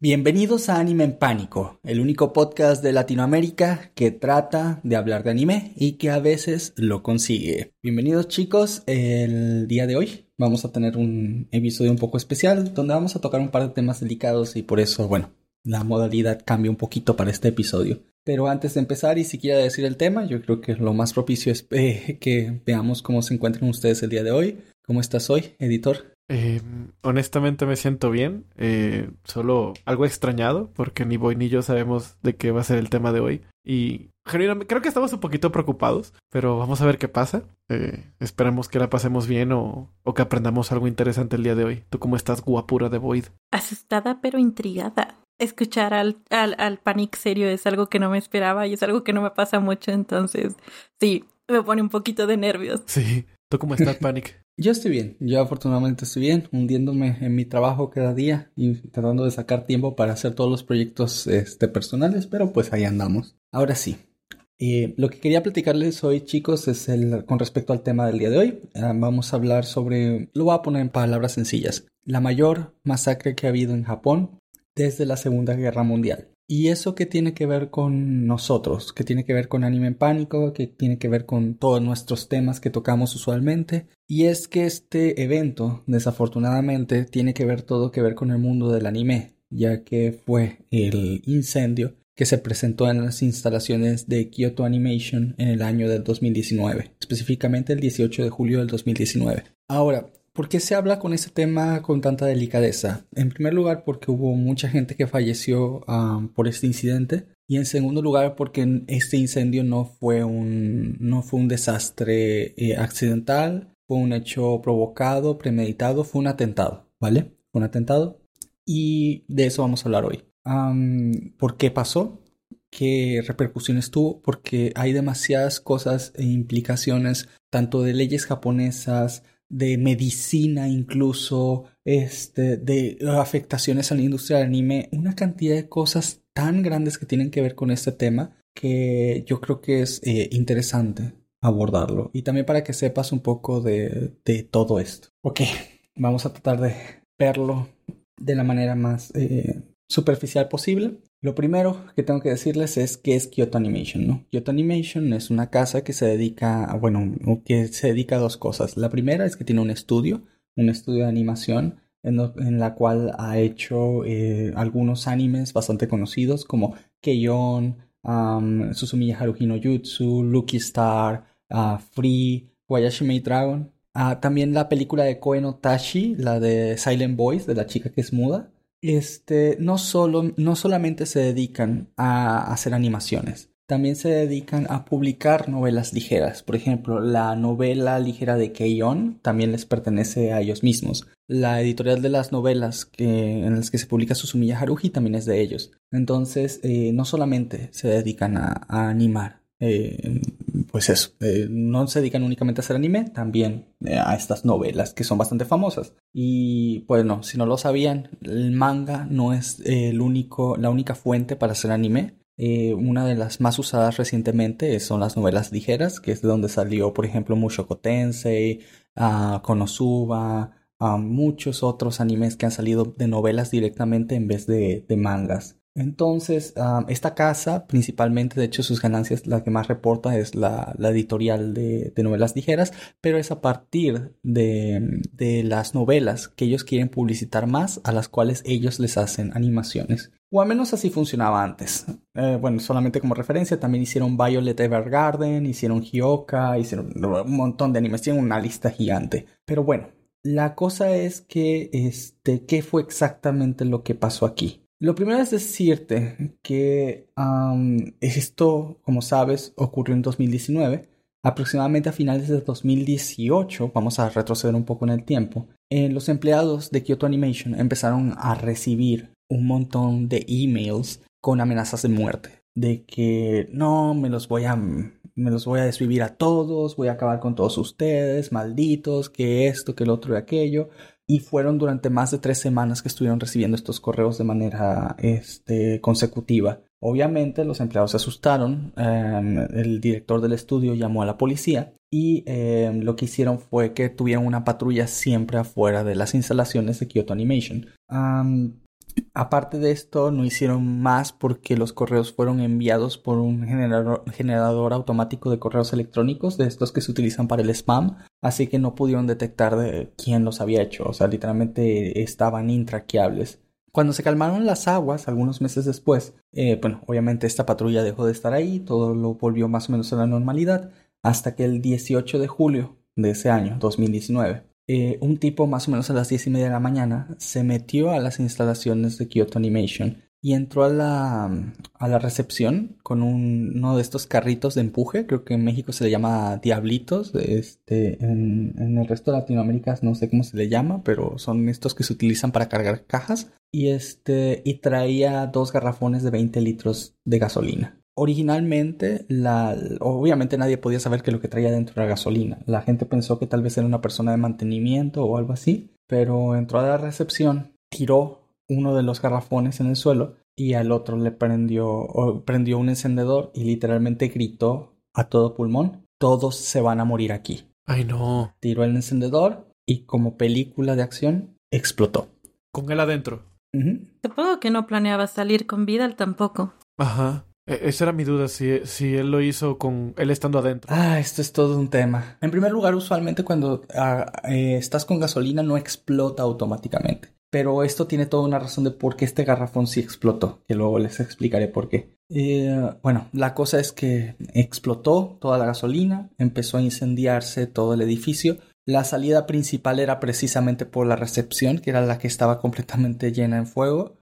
Bienvenidos a Anime en Pánico, el único podcast de Latinoamérica que trata de hablar de anime y que a veces lo consigue. Bienvenidos chicos, el día de hoy vamos a tener un episodio un poco especial donde vamos a tocar un par de temas delicados y por eso, bueno, la modalidad cambia un poquito para este episodio. Pero antes de empezar y si quiera decir el tema, yo creo que lo más propicio es eh, que veamos cómo se encuentran ustedes el día de hoy. ¿Cómo estás hoy, editor? Eh, honestamente me siento bien, eh, solo algo extrañado porque ni Boy ni yo sabemos de qué va a ser el tema de hoy y creo que estamos un poquito preocupados, pero vamos a ver qué pasa. Eh, esperamos que la pasemos bien o, o, que aprendamos algo interesante el día de hoy. ¿Tú cómo estás, guapura de Void? Asustada pero intrigada. Escuchar al, al, al panic serio es algo que no me esperaba y es algo que no me pasa mucho, entonces sí, me pone un poquito de nervios. Sí. ¿Tú cómo estás, Panic? Yo estoy bien, yo afortunadamente estoy bien, hundiéndome en mi trabajo cada día y tratando de sacar tiempo para hacer todos los proyectos este, personales, pero pues ahí andamos. Ahora sí, eh, lo que quería platicarles hoy, chicos, es el con respecto al tema del día de hoy. Ah, vamos a hablar sobre, lo voy a poner en palabras sencillas, la mayor masacre que ha habido en Japón desde la Segunda Guerra Mundial. Y eso que tiene que ver con nosotros, que tiene que ver con Anime en Pánico, que tiene que ver con todos nuestros temas que tocamos usualmente. Y es que este evento, desafortunadamente, tiene que ver todo que ver con el mundo del anime, ya que fue el incendio que se presentó en las instalaciones de Kyoto Animation en el año del 2019, específicamente el 18 de julio del 2019. Ahora, ¿Por qué se habla con ese tema con tanta delicadeza? En primer lugar, porque hubo mucha gente que falleció por este incidente. Y en segundo lugar, porque este incendio no fue un, no fue un desastre eh, accidental, fue un hecho provocado, premeditado, fue un atentado, ¿vale? Un atentado. Y de eso vamos a hablar hoy. ¿Por qué pasó? ¿Qué repercusiones tuvo? Porque hay demasiadas cosas e implicaciones, tanto de leyes japonesas, de medicina incluso, este, de afectaciones a la industria del anime, una cantidad de cosas tan grandes que tienen que ver con este tema que yo creo que es eh, interesante abordarlo. Y también para que sepas un poco de, de, todo esto. Ok, vamos a tratar de verlo de la manera más eh, superficial posible. Lo primero que tengo que decirles es que es Kyoto Animation, ¿no? Kyoto Animation es una casa que se dedica a, bueno, que se dedica a dos cosas. La primera es que tiene un estudio, un estudio de animación en, la cual ha hecho eh, algunos animes bastante conocidos como Keion, um, Susumiya Haruhi no Jutsu, Lucky Star, uh, Free, Wayashimei Dragon. Uh, también la película de Koen Otashi, la de Silent Voice, de la chica que es muda este, no, solo, no solamente se dedican a hacer animaciones, también se dedican a publicar novelas ligeras. Por ejemplo, la novela ligera de Keion también les pertenece a ellos mismos. La editorial de las novelas que, en las que se publica Susumiya Haruhi también es de ellos. Entonces, eh, no solamente se dedican a animar, eh, pues eso, eh, no se dedican únicamente a hacer anime, también eh, a estas novelas que son bastante famosas. Y bueno, si no lo sabían, el manga no es el único, la única fuente para hacer anime. una de las más usadas recientemente son las novelas ligeras, que es de donde salió, por ejemplo, Mushoku Tensei, uh, Konosuba, muchos otros animes que han salido de novelas directamente en vez de mangas. Entonces, esta casa, principalmente, de hecho, sus ganancias, la que más reporta es la, editorial de, novelas ligeras, pero es a partir de, las novelas que ellos quieren publicitar más, a las cuales ellos les hacen animaciones. O al menos así funcionaba antes. Eh, bueno, solamente como referencia, también hicieron Violet Evergarden, hicieron Hyoka, hicieron un montón de animes, tienen una lista gigante. Pero bueno, la cosa es que, este, ¿qué fue exactamente lo que pasó aquí? Lo primero es decirte que esto, como sabes, ocurrió en 2019. Aproximadamente a finales de 2018, vamos a retroceder un poco en el tiempo, eh, los empleados de Kyoto Animation empezaron a recibir un montón de emails con amenazas de muerte. De que no, me los voy a me los voy a desvivir a todos, voy a acabar con todos ustedes, malditos, que esto, que el otro y aquello y fueron durante más de tres semanas que estuvieron recibiendo estos correos de manera este, consecutiva. Obviamente los empleados se asustaron, em, el director del estudio llamó a la policía y em, lo que hicieron fue que tuvieron una patrulla siempre afuera de las instalaciones de Kyoto Animation. Aparte de esto, no hicieron más porque los correos fueron enviados por un generador, automático de correos electrónicos, de estos que se utilizan para el spam, así que no pudieron detectar de quién los había hecho, o sea, literalmente estaban intraqueables. Cuando se calmaron las aguas, algunos meses después, eh, bueno, obviamente esta patrulla dejó de estar ahí, todo lo volvió más o menos a la normalidad, hasta que el 18 de julio de ese año, 2019, eh, un tipo más o menos a las diez y media de la mañana se metió a las instalaciones de Kyoto Animation y entró a la, a la recepción con uno de estos carritos de empuje, creo que en México se le llama diablitos, este, en, en, el resto de Latinoamérica no sé cómo se le llama, pero son estos que se utilizan para cargar cajas y este y traía dos garrafones de 20 litros de gasolina originalmente, la, obviamente nadie podía saber que lo que traía dentro era gasolina. La gente pensó que tal vez era una persona de mantenimiento o algo así, pero entró a la recepción, tiró uno de los garrafones en el suelo y al otro le prendió, prendió un encendedor y literalmente gritó a todo pulmón, todos se van a morir aquí. Ay no. Tiró el encendedor y como película de acción explotó. Con él adentro. Supongo que no planeaba salir con vida tampoco. Ajá. E, esa era mi duda, si, si él lo hizo con él estando adentro. Ah, esto es todo un tema. En primer lugar, usualmente cuando ah, eh, estás con gasolina no explota automáticamente. Pero esto tiene toda una razón de por qué este garrafón sí explotó, que luego les explicaré por qué. Eh, bueno, la cosa es que explotó toda la gasolina, empezó a incendiarse todo el edificio. La salida principal era precisamente por la recepción, que era la que estaba completamente llena en fuego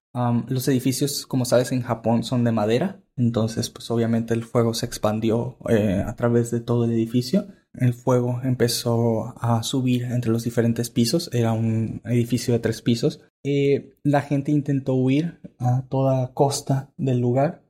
los edificios, como sabes, en Japón son de madera, entonces pues obviamente el fuego se expandió eh, a través de todo el edificio. El fuego empezó a subir entre los diferentes pisos, era un edificio de tres pisos. Eh, la gente intentó huir a toda costa del lugar,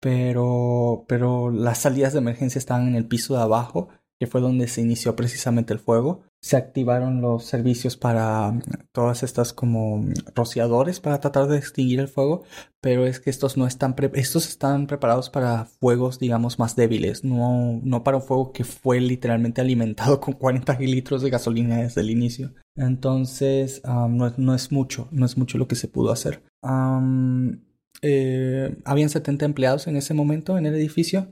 pero, pero las salidas de emergencia estaban en el piso de abajo que fue donde se inició precisamente el fuego. Se activaron los servicios para mm, todas estas como mm, rociadores para tratar de extinguir el fuego, pero es que estos no están estos están preparados para fuegos digamos más débiles, no, no para un fuego que fue literalmente alimentado con 40 litros de gasolina desde el inicio. Entonces no, es mucho, no es mucho lo que se pudo hacer. Eh, habían 70 empleados en ese momento en el edificio.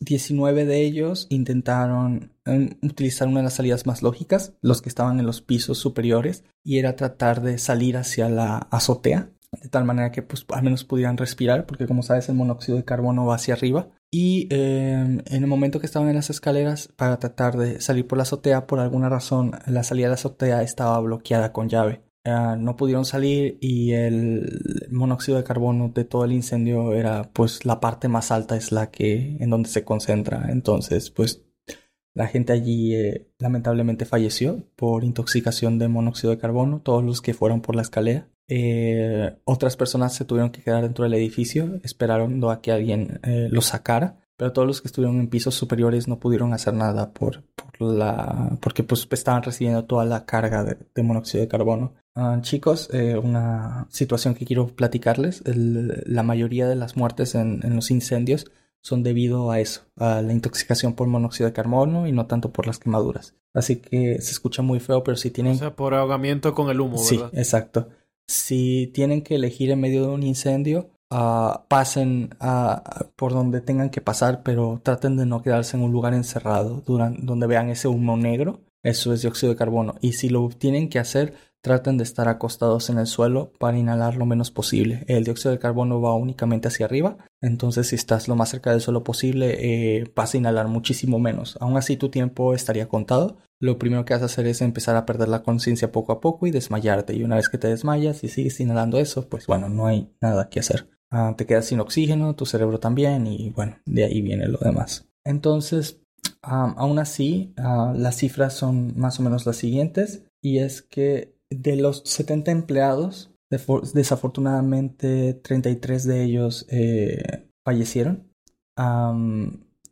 19 de ellos intentaron em, utilizar una de las salidas más lógicas, los que estaban en los pisos superiores, y era tratar de salir hacia la azotea, de tal manera que pues, al menos pudieran respirar, porque como sabes el monóxido de carbono va hacia arriba. Y em, en el momento que estaban en las escaleras para tratar de salir por la azotea, por alguna razón la salida de la azotea estaba bloqueada con llave. Ah, no pudieron salir y el monóxido de carbono de todo el incendio era pues la parte más alta es la que en donde se concentra. Entonces pues la gente allí eh, lamentablemente falleció por intoxicación de monóxido de carbono todos los que fueron por la escalera. Eh, otras personas se tuvieron que quedar dentro del edificio esperando a que alguien eh, los sacara pero todos los que estuvieron en pisos superiores no pudieron hacer nada por, por la porque pues estaban recibiendo toda la carga de, monóxido de carbono. Ah, chicos, eh, una situación que quiero platicarles, la mayoría de las muertes en, en, los incendios son debido a eso, a la intoxicación por monóxido de carbono y no tanto por las quemaduras. Así que se escucha muy feo, pero si tienen... O sea, por ahogamiento con el humo, ¿verdad? Sí, exacto. Si tienen que elegir en medio de un incendio, Ah, pasen a, por donde tengan que pasar, pero traten de no quedarse en un lugar encerrado donde vean ese humo negro. Eso es dióxido de carbono. Y si lo tienen que hacer, traten de estar acostados en el suelo para inhalar lo menos posible. El dióxido de carbono va únicamente hacia arriba, entonces si estás lo más cerca del suelo posible, eh, vas a inhalar muchísimo menos. Aún así tu tiempo estaría contado. Lo primero que vas a hacer es empezar a perder la conciencia poco a poco y desmayarte. Y una vez que te desmayas y sigues inhalando eso, pues bueno, no hay nada que hacer. Ah, te quedas sin oxígeno, tu cerebro también y bueno, de ahí viene lo demás. Entonces, aún así, ah, las cifras son más o menos las siguientes y es que de los 70 empleados, desafortunadamente 33 de ellos eh, fallecieron,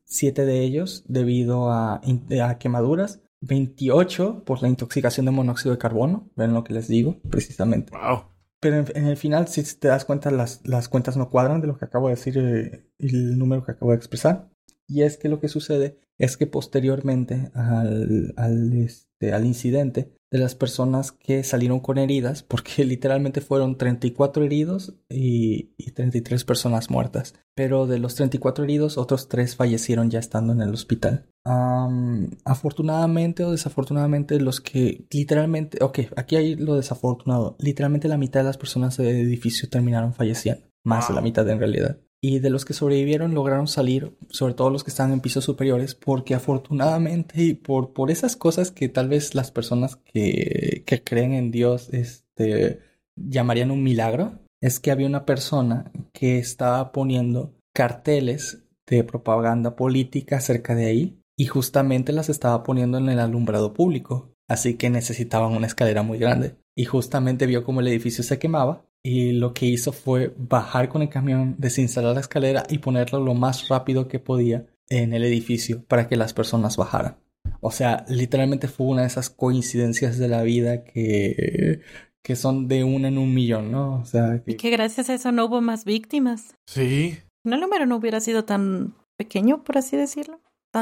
7 de ellos debido a, a quemaduras 28 por la intoxicación de monóxido de carbono, ven lo que les digo, precisamente. Wow. Pero en, el final, si te das cuenta, las, las cuentas no cuadran de lo que acabo de decir eh, y el número que acabo de expresar. Y es que lo que sucede es que posteriormente al, al, este, al incidente de las personas que salieron con heridas, porque literalmente fueron 34 heridos y, y 33 personas muertas. Pero de los 34 heridos, otros 3 fallecieron ya estando en el hospital. Um, afortunadamente o desafortunadamente, los que literalmente, ok, aquí hay lo desafortunado, literalmente la mitad de las personas del edificio terminaron falleciendo, más de la mitad en realidad y de los que sobrevivieron lograron salir, sobre todo los que están en pisos superiores, porque afortunadamente y por, por esas cosas que tal vez las personas que, que creen en Dios este, llamarían un milagro, es que había una persona que estaba poniendo carteles de propaganda política cerca de ahí y justamente las estaba poniendo en el alumbrado público, así que necesitaban una escalera muy grande. Y justamente vio como el edificio se quemaba y lo que hizo fue bajar con el camión, desinstalar la escalera y ponerlo lo más rápido que podía en el edificio para que las personas bajaran. O sea, literalmente fue una de esas coincidencias de la vida que, que son de una en un millón, ¿no? O sea, que... Y que gracias a eso no hubo más víctimas. Sí. No, el número no hubiera sido tan pequeño, por así decirlo.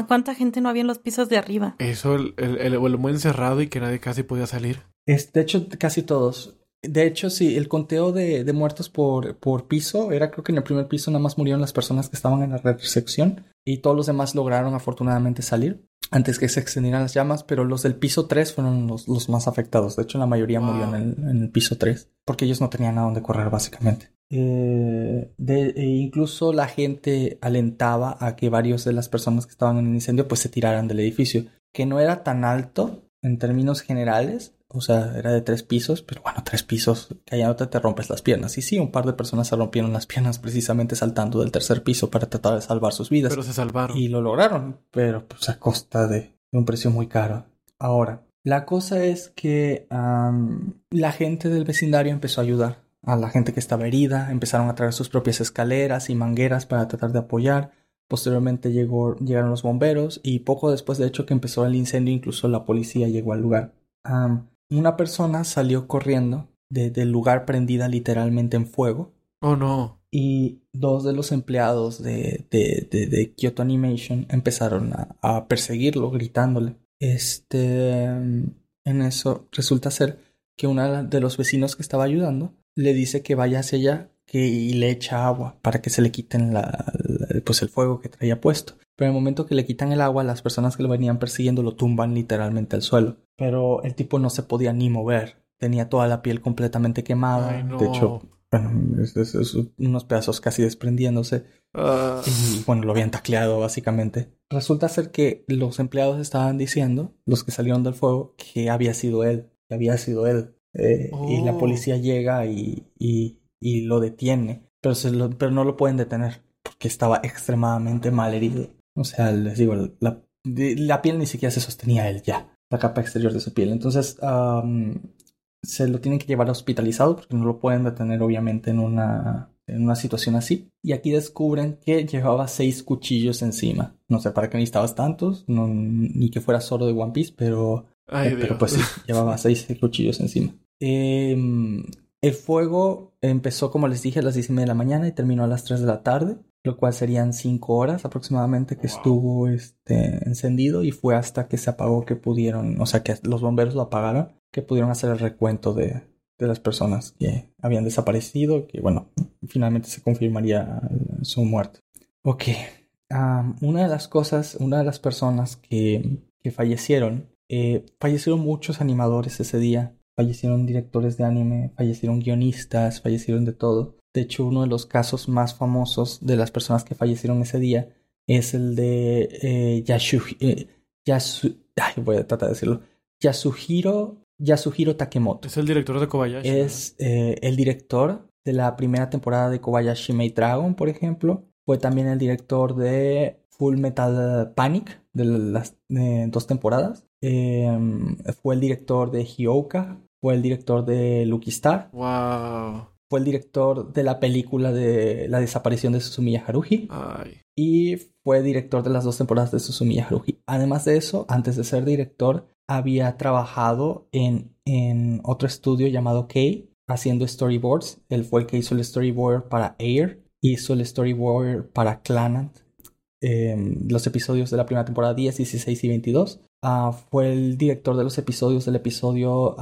¿Cuánta gente no había en los pisos de arriba? Eso, el, el, el, el muy encerrado y que nadie casi podía salir. Es, de hecho, casi todos. De hecho, sí, el conteo de, de, muertos por, por piso era creo que en el primer piso nada más murieron las personas que estaban en la recepción y todos los demás lograron afortunadamente salir antes que se extendieran las llamas, pero los del piso 3 fueron los, los más afectados. De hecho, la mayoría wow. murió en el, en el, piso 3 porque ellos no tenían a dónde correr básicamente. Eh, de, e incluso la gente alentaba a que varios de las personas que estaban en el incendio pues se tiraran del edificio, que no era tan alto en términos generales, o sea, era de tres pisos, pero bueno, tres pisos, que allá no te, te rompes las piernas. Y sí, un par de personas se rompieron las piernas precisamente saltando del tercer piso para tratar de salvar sus vidas. Pero se salvaron. Y lo lograron, pero pues a costa de, de un precio muy caro. Ahora, la cosa es que um, la gente del vecindario empezó a ayudar a la gente que estaba herida, empezaron a traer sus propias escaleras y mangueras para tratar de apoyar. Posteriormente llegó, llegaron los bomberos y poco después de hecho que empezó el incendio incluso la policía llegó al lugar. Um, una persona salió corriendo de, del lugar prendida literalmente en fuego. Oh no. Y dos de los empleados de, de, de, de Kyoto Animation empezaron a, a, perseguirlo, gritándole. Este. En eso resulta ser que uno de los vecinos que estaba ayudando le dice que vaya hacia allá que, y le echa agua para que se le quiten la, la, pues el fuego que traía puesto. Pero en el momento que le quitan el agua, las personas que lo venían persiguiendo lo tumban literalmente al suelo. Pero el tipo no se podía ni mover. Tenía toda la piel completamente quemada. Ay, no. De hecho, bueno, es, es, es, unos pedazos casi desprendiéndose. Uh... Y bueno, lo habían tacleado básicamente. Resulta ser que los empleados estaban diciendo, los que salieron del fuego, que había sido él. Que había sido él. Eh, oh. Y la policía llega y, y, y lo detiene. Pero, se lo, pero no lo pueden detener. Porque estaba extremadamente mal herido. O sea, les digo, la, la piel ni siquiera se sostenía él ya, la capa exterior de su piel. Entonces, um, se lo tienen que llevar hospitalizado porque no lo pueden detener obviamente en una, en una situación así. Y aquí descubren que llevaba seis cuchillos encima. No sé para qué necesitabas tantos, no, ni que fuera solo de One Piece, pero, Ay, eh, pero pues sí, llevaba seis cuchillos encima. Eh, el fuego empezó, como les dije, a las 10 y media de la mañana y terminó a las 3 de la tarde lo cual serían cinco horas aproximadamente que wow. estuvo este, encendido y fue hasta que se apagó que pudieron, o sea que los bomberos lo apagaron, que pudieron hacer el recuento de, de las personas que habían desaparecido, que bueno, finalmente se confirmaría su muerte. Ok, um, una de las cosas, una de las personas que, que fallecieron, eh, fallecieron muchos animadores ese día, fallecieron directores de anime, fallecieron guionistas, fallecieron de todo. De hecho, uno de los casos más famosos de las personas que fallecieron ese día es el de eh, eh, Yasu, ay, voy a tratar de decirlo, Yasuhiro, Yasuhiro Takemoto. Es el director de Kobayashi. Es eh, el director de la primera temporada de Kobayashi Maid Dragon, por ejemplo. Fue también el director de Full Metal Panic, de las dos temporadas. Em, fue el director de Hyoka. Fue el director de Lucky Star. Wow fue el director de la película de la desaparición de Susumiya Haruhi. Ay. Y fue director de las dos temporadas de Susumiya Haruhi. Además de eso, antes de ser director, había trabajado en, en otro estudio llamado K, haciendo storyboards. Él fue el que hizo el storyboard para Air, hizo el storyboard para Clanant, eh, los episodios de la primera temporada 10, 16 y 22. ah, fue el director de los episodios del episodio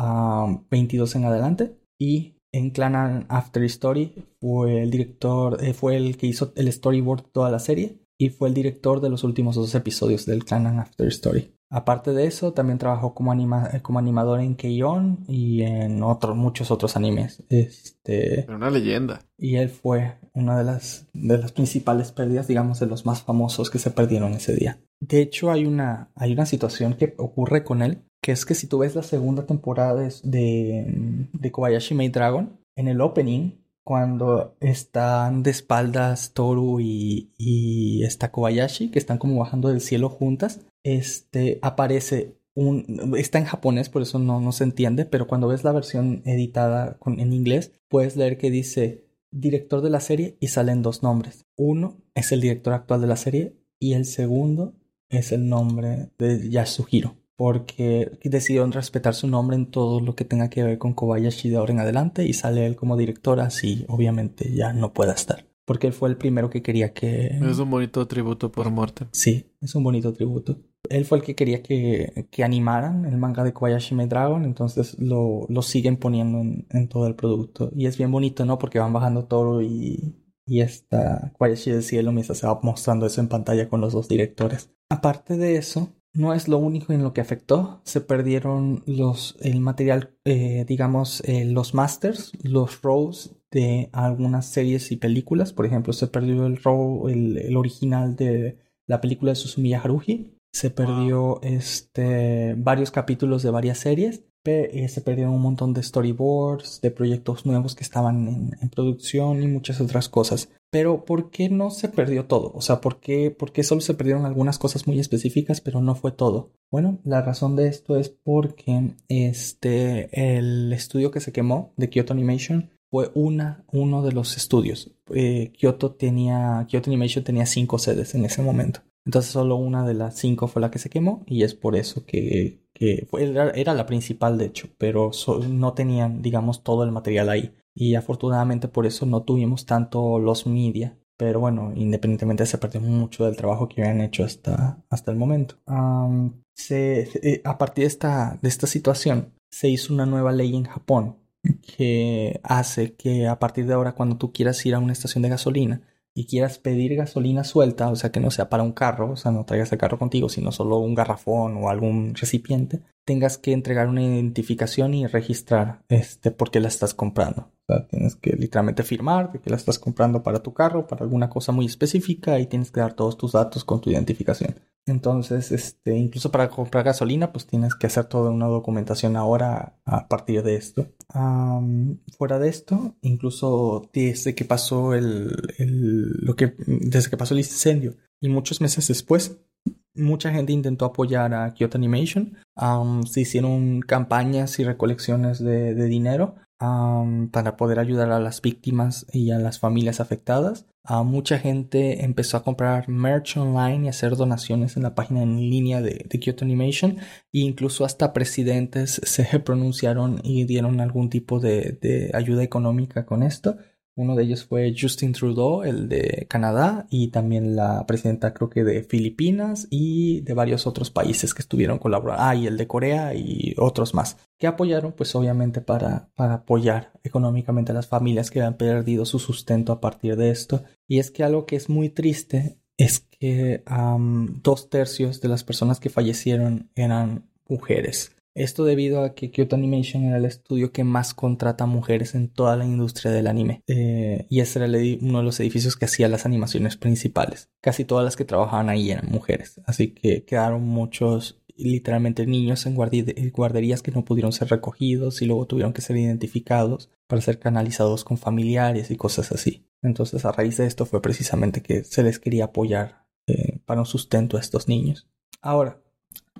22 ah, en adelante. Y en Clan After Story fue el director, eh, fue el que hizo el storyboard de toda la serie y fue el director de los últimos dos episodios del Clan After Story. Aparte de eso, también trabajó como, como animador en Keion y en otros, muchos otros animes. Este, una leyenda. Y él fue una de las, de las principales pérdidas, digamos, de los más famosos que se perdieron ese día. De hecho, hay una, hay una situación que ocurre con él, que es que si tú ves la segunda temporada de, de Kobayashi Maid Dragon, en el opening, cuando están de espaldas Toru y, y esta Kobayashi, que están como bajando del cielo juntas, este aparece un, está en japonés, por eso no, no se entiende, pero cuando ves la versión editada en inglés, puedes leer que dice director de la serie y salen dos nombres. Uno es el director actual de la serie y el segundo es el nombre de Yasuhiro porque decidieron respetar su nombre en todo lo que tenga que ver con Kobayashi de ahora en adelante y sale él como director, así obviamente ya no pueda estar. Porque él fue el primero que quería que... Es un bonito tributo por muerte. Sí, es un bonito tributo. Él fue el que quería que, que animaran el manga de Kobayashi Maid Dragon, entonces lo, lo siguen poniendo en, en, todo el producto. Y es bien bonito, ¿no? Porque van bajando todo y, y esta Kobayashi del cielo mientras se va mostrando eso en pantalla con los dos directores. Aparte de eso, no es lo único en lo que afectó. Se perdieron los, el material, eh, digamos, eh, los masters, los rows de algunas series y películas. Por ejemplo, se perdió el row, el, original de la película de Susumiya Haruhi. Se perdió este, varios capítulos de varias series. Eh, se perdieron un montón de storyboards, de proyectos nuevos que estaban en, producción y muchas otras cosas. Pero ¿por qué no se perdió todo? O sea, ¿por qué, ¿por qué solo se perdieron algunas cosas muy específicas, pero no fue todo? Bueno, la razón de esto es porque este, el estudio que se quemó de Kyoto Animation fue una, uno de los estudios. Eh, Kyoto, tenía, Kyoto Animation tenía cinco sedes en ese momento. Entonces solo una de las cinco fue la que se quemó y es por eso que que era, la principal de hecho, pero no tenían, digamos, todo el material ahí. Y afortunadamente por eso no tuvimos tanto los media. Pero bueno, independientemente se perdió mucho del trabajo que habían hecho hasta, hasta el momento. Eh, a partir de esta, de esta situación, se hizo una nueva ley en Japón que hace que a partir de ahora cuando tú quieras ir a una estación de gasolina y quieras pedir gasolina suelta, o sea que no sea para un carro, o sea no traigas el carro contigo, sino solo un garrafón o algún recipiente, tengas que entregar una identificación y registrar este por qué la estás comprando. Sea, tienes que literalmente firmar de que la estás comprando para tu carro, para alguna cosa muy específica y tienes que dar todos tus datos con tu identificación. Entonces, este, incluso para comprar gasolina, pues tienes que hacer toda una documentación ahora a partir de esto. fuera de esto, incluso desde que pasó el, lo que, desde que pasó el incendio y muchos meses después, mucha gente intentó apoyar a Kyoto Animation. se hicieron campañas y recolecciones de, dinero para poder ayudar a las víctimas y a las familias afectadas. mucha gente empezó a comprar merch online y hacer donaciones en la página en línea de, Kyoto Animation. E incluso hasta presidentes se pronunciaron y dieron algún tipo de ayuda económica con esto. Uno de ellos fue Justin Trudeau, el de Canadá, y también la presidenta creo que de Filipinas y de varios otros países que estuvieron colaborando. Ah, y el de Corea y otros más, que apoyaron pues obviamente para, para apoyar económicamente a las familias que han perdido su sustento a partir de esto. Y es que algo que es muy triste es que dos tercios de las personas que fallecieron eran mujeres. Esto debido a que Kyoto Animation era el estudio que más contrata mujeres en toda la industria del anime. Eh, y ese era uno de los edificios que hacía las animaciones principales. Casi todas las que trabajaban ahí eran mujeres. Así que quedaron muchos, literalmente niños en guarderías que no pudieron ser recogidos y luego tuvieron que ser identificados para ser canalizados con familiares y cosas así. Entonces a raíz de esto fue precisamente que se les quería apoyar eh, para un sustento a estos niños. Ahora,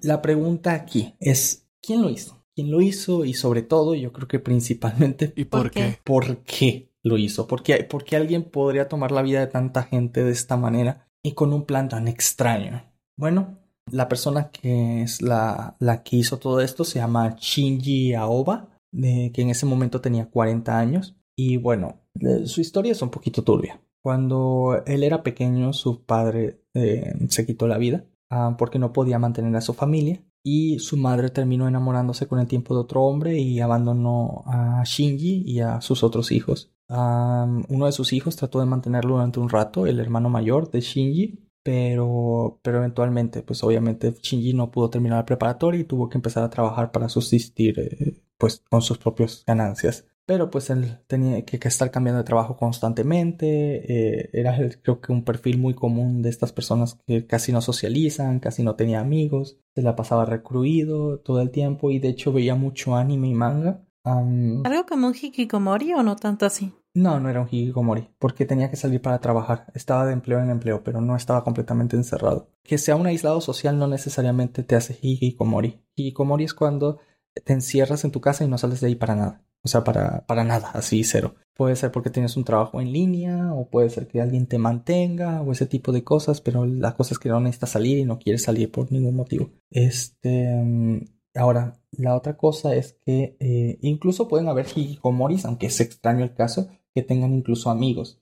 la pregunta aquí es ¿Quién lo hizo? ¿Quién lo hizo? Y sobre todo, yo creo que principalmente... ¿Y por, qué? ¿Por qué lo hizo? ¿Por qué, alguien podría tomar la vida de tanta gente de esta manera y con un plan tan extraño? Bueno, la persona que es la, la que hizo todo esto se llama Shinji Aoba, de, que en ese momento tenía 40 años. Y bueno, su historia es un poquito turbia. Cuando él era pequeño, su padre eh, se quitó la vida ah, porque no podía mantener a su familia y su madre terminó enamorándose con el tiempo de otro hombre y abandonó a Shinji y a sus otros hijos. uno de sus hijos trató de mantenerlo durante un rato, el hermano mayor de Shinji, pero, pero eventualmente, pues obviamente Shinji no pudo terminar la preparatoria y tuvo que empezar a trabajar para subsistir eh, pues con sus propias ganancias. Pero pues él tenía que, estar cambiando de trabajo constantemente. Eh, era creo que un perfil muy común de estas personas que casi no socializan, casi no tenía amigos, se la pasaba recluido todo el tiempo y de hecho veía mucho anime y manga. ¿Algo como un hikikomori o no tanto así? No, no era un hikikomori, porque tenía que salir para trabajar. Estaba de empleo en empleo, pero no estaba completamente encerrado. Que sea un aislado social no necesariamente te hace hikikomori. Hikikomori es cuando te encierras en tu casa y no sales de ahí para nada. O sea, para, para nada, así cero. Puede ser porque tienes un trabajo en línea, o puede ser que alguien te mantenga, o ese tipo de cosas, pero la cosa es que no necesitas salir y no quieres salir por ningún motivo. Este. Mm, ahora, la otra cosa es que eh, incluso pueden haber hikikomoris, aunque es extraño el caso, que tengan incluso amigos.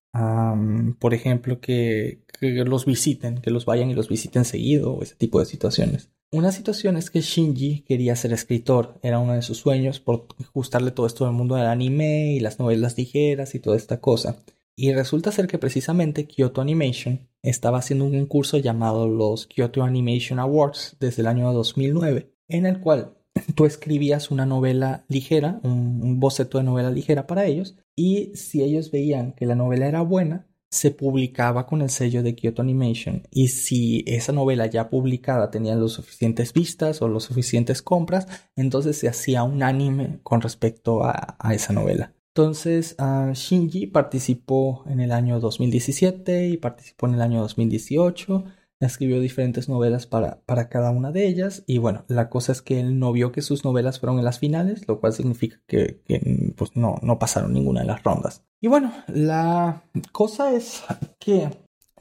por ejemplo, que, que, los visiten, que los vayan y los visiten seguido, o ese tipo de situaciones. Una situación es que Shinji quería ser escritor, era uno de sus sueños por gustarle todo esto del mundo del anime y las novelas ligeras y toda esta cosa. Y resulta ser que precisamente Kyoto Animation estaba haciendo un concurso llamado los Kyoto Animation Awards desde el año 2009, en el cual tú escribías una novela ligera, un, boceto de novela ligera para ellos, y si ellos veían que la novela era buena, se publicaba con el sello de Kyoto Animation y si esa novela ya publicada tenía los suficientes vistas o los suficientes compras, entonces se hacía un anime con respecto a, esa novela. Entonces ah, Shinji participó en el año 2017 y participó en el año 2018 escribió diferentes novelas para, para cada una de ellas y bueno, la cosa es que él no vio que sus novelas fueron en las finales, lo cual significa que, pues no, no pasaron ninguna de las rondas. Y bueno, la cosa es que,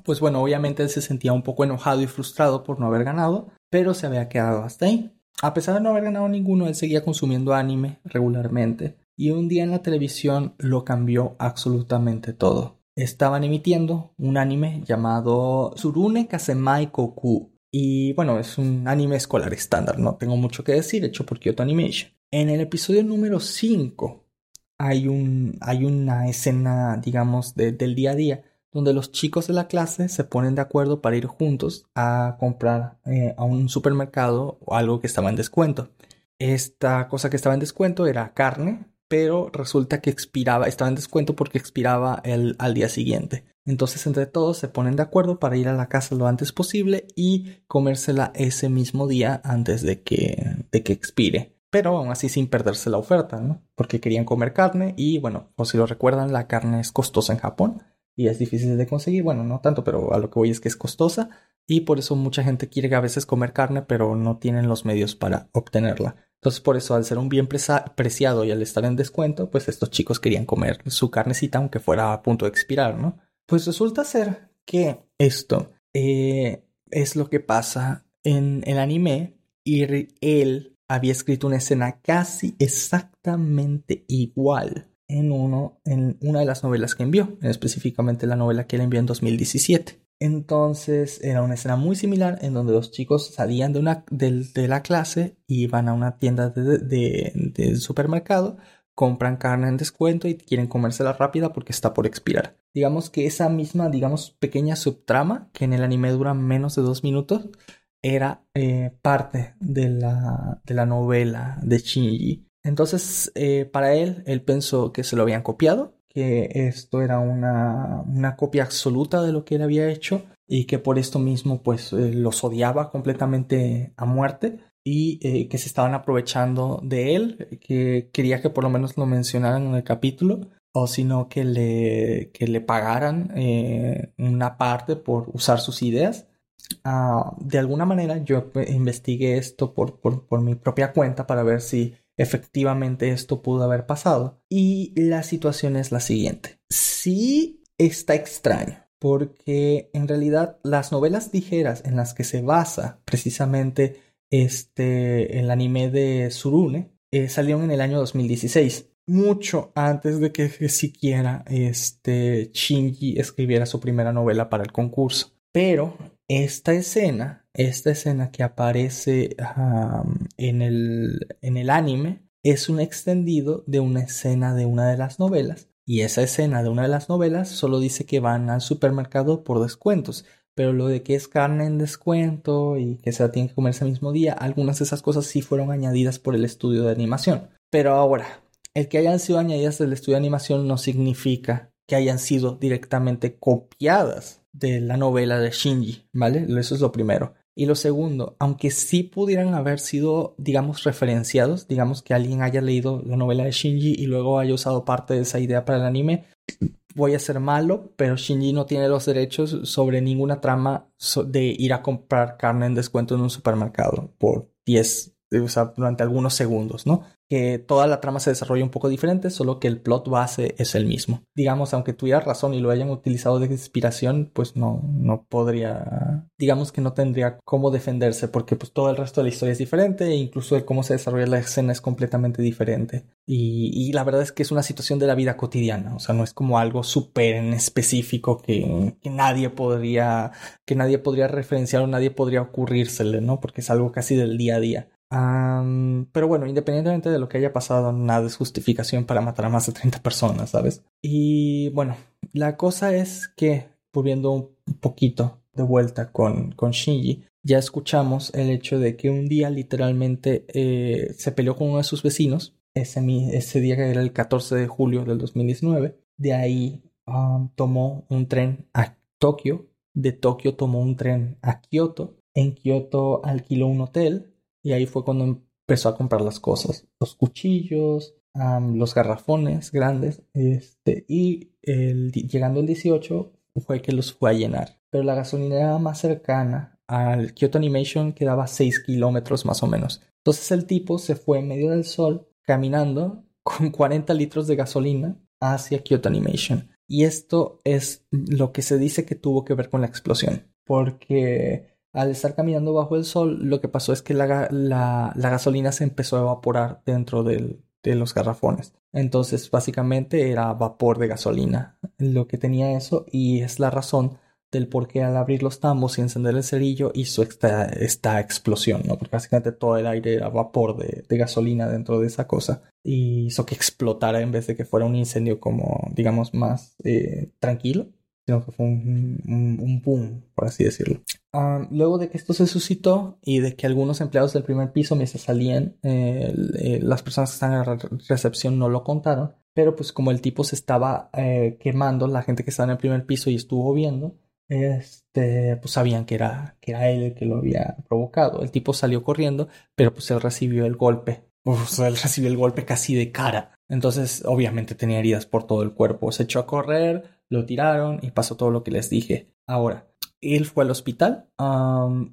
pues bueno, obviamente él se sentía un poco enojado y frustrado por no haber ganado, pero se había quedado hasta ahí. A pesar de no haber ganado ninguno, él seguía consumiendo anime regularmente y un día en la televisión lo cambió absolutamente todo estaban emitiendo un anime llamado Tsurune Kasemai Koku. Y bueno, es un anime escolar estándar, no tengo mucho que decir, hecho por Kyoto Animation. En el episodio número 5 hay, un, hay una escena, digamos, del día a día, donde los chicos de la clase se ponen de acuerdo para ir juntos a comprar eh, a un supermercado o algo que estaba en descuento. Esta cosa que estaba en descuento era carne, pero resulta que expiraba, estaba en descuento porque expiraba el, al día siguiente. Entonces entre todos se ponen de acuerdo para ir a la casa lo antes posible y comérsela ese mismo día antes de que, de que expire. Pero aún así sin perderse la oferta, ¿no? Porque querían comer carne y bueno, por si lo recuerdan, la carne es costosa en Japón y es difícil de conseguir. Bueno, no tanto, pero a lo que voy es que es costosa y por eso mucha gente quiere a veces comer carne, pero no tienen los medios para obtenerla. Entonces, por eso, al ser un bien preciado y al estar en descuento, pues estos chicos querían comer su carnecita aunque fuera a punto de expirar, ¿no? Pues resulta ser que esto eh, es lo que pasa en el anime y él había escrito una escena casi exactamente igual en, uno, en una de las novelas que envió, específicamente la novela que él envió en 2017. Entonces era una escena muy similar en donde los chicos salían de, una, de, la clase y van a una tienda de, supermercado, compran carne en descuento y quieren comérsela rápida porque está por expirar. Digamos que esa misma, digamos, pequeña subtrama que en el anime dura menos de dos minutos era eh, parte de la, de la novela de Shinji. Entonces, eh, para él, él pensó que se lo habían copiado que esto era una, una, copia absoluta de lo que él había hecho y que por esto mismo pues eh, los odiaba completamente a muerte y que se estaban aprovechando de él, que quería que por lo menos lo mencionaran en el capítulo o sino que le, que le pagaran una parte por usar sus ideas. Ah, de alguna manera yo investigué esto por, por, por mi propia cuenta para ver si efectivamente esto pudo haber pasado. Y la situación es la siguiente. Sí está extraño, porque en realidad las novelas ligeras en las que se basa precisamente este, el anime de Surune eh, salieron en el año 2016 mucho antes de que siquiera este Shinji escribiera su primera novela para el concurso. Pero esta escena esta escena que aparece en, el, en el anime es un extendido de una escena de una de las novelas. Y esa escena de una de las novelas solo dice que van al supermercado por descuentos. Pero lo de que es carne en descuento y que se la tiene que comer ese mismo día, algunas de esas cosas sí fueron añadidas por el estudio de animación. Pero ahora, el que hayan sido añadidas del estudio de animación no significa que hayan sido directamente copiadas de la novela de Shinji, ¿vale? Eso es lo primero. Y lo segundo, aunque sí pudieran haber sido, digamos, referenciados, digamos que alguien haya leído la novela de Shinji y luego haya usado parte de esa idea para el anime, voy a ser malo, pero Shinji no tiene los derechos sobre ninguna trama de ir a comprar carne en descuento en un supermercado por 10 sea, durante algunos segundos, ¿no? Que toda la trama se desarrolla un poco diferente, solo que el plot base es el mismo. Digamos, aunque tuviera razón y lo hayan utilizado de inspiración, pues no, no podría, digamos que no tendría cómo defenderse, porque pues todo el resto de la historia es diferente e incluso de cómo se desarrolla la escena es completamente diferente. Y, y la verdad es que es una situación de la vida cotidiana, o sea, no es como algo súper en específico que, que nadie podría, que nadie podría referenciar o nadie podría ocurrírsele, ¿no? Porque es algo casi del día a día pero bueno, independientemente de lo que haya pasado, nada es justificación para matar a más de 30 personas, ¿sabes? Y bueno, la cosa es que, volviendo un poquito de vuelta con, con Shinji, ya escuchamos el hecho de que un día literalmente eh, se peleó con uno de sus vecinos, ese, ese día que era el 14 de julio del 2019, de ahí tomó un tren a Tokio, de Tokio tomó un tren a Kioto, en Kioto alquiló un hotel y ahí fue cuando empezó a comprar las cosas. Los cuchillos, los garrafones grandes. Este, y el, llegando el 18 fue que los fue a llenar. Pero la gasolinera más cercana al Kyoto Animation quedaba 6 kilómetros más o menos. Entonces el tipo se fue en medio del sol caminando con 40 litros de gasolina hacia Kyoto Animation. Y esto es lo que se dice que tuvo que ver con la explosión. Porque al estar caminando bajo el sol, lo que pasó es que la, gasolina se empezó a evaporar dentro de los garrafones. Entonces, básicamente era vapor de gasolina lo que tenía eso y es la razón del por qué al abrir los tambos y encender el cerillo hizo esta, explosión, ¿no? Porque básicamente todo el aire era vapor de, de, gasolina dentro de esa cosa y hizo que explotara en vez de que fuera un incendio como, digamos, más eh, tranquilo sino que fue un, boom, por así decirlo. Ah, luego de que esto se suscitó y de que algunos empleados del primer piso mientras salían, las personas que están en la recepción no lo contaron, pero pues como el tipo se estaba eh, quemando, la gente que estaba en el primer piso y estuvo viendo, este, pues sabían que era, que era él el que lo había provocado. El tipo salió corriendo, pero pues él recibió el golpe. Sea, él recibió el golpe casi de cara. Entonces, obviamente tenía heridas por todo el cuerpo. Se echó a correr, lo tiraron y pasó todo lo que les dije. Ahora, él fue al hospital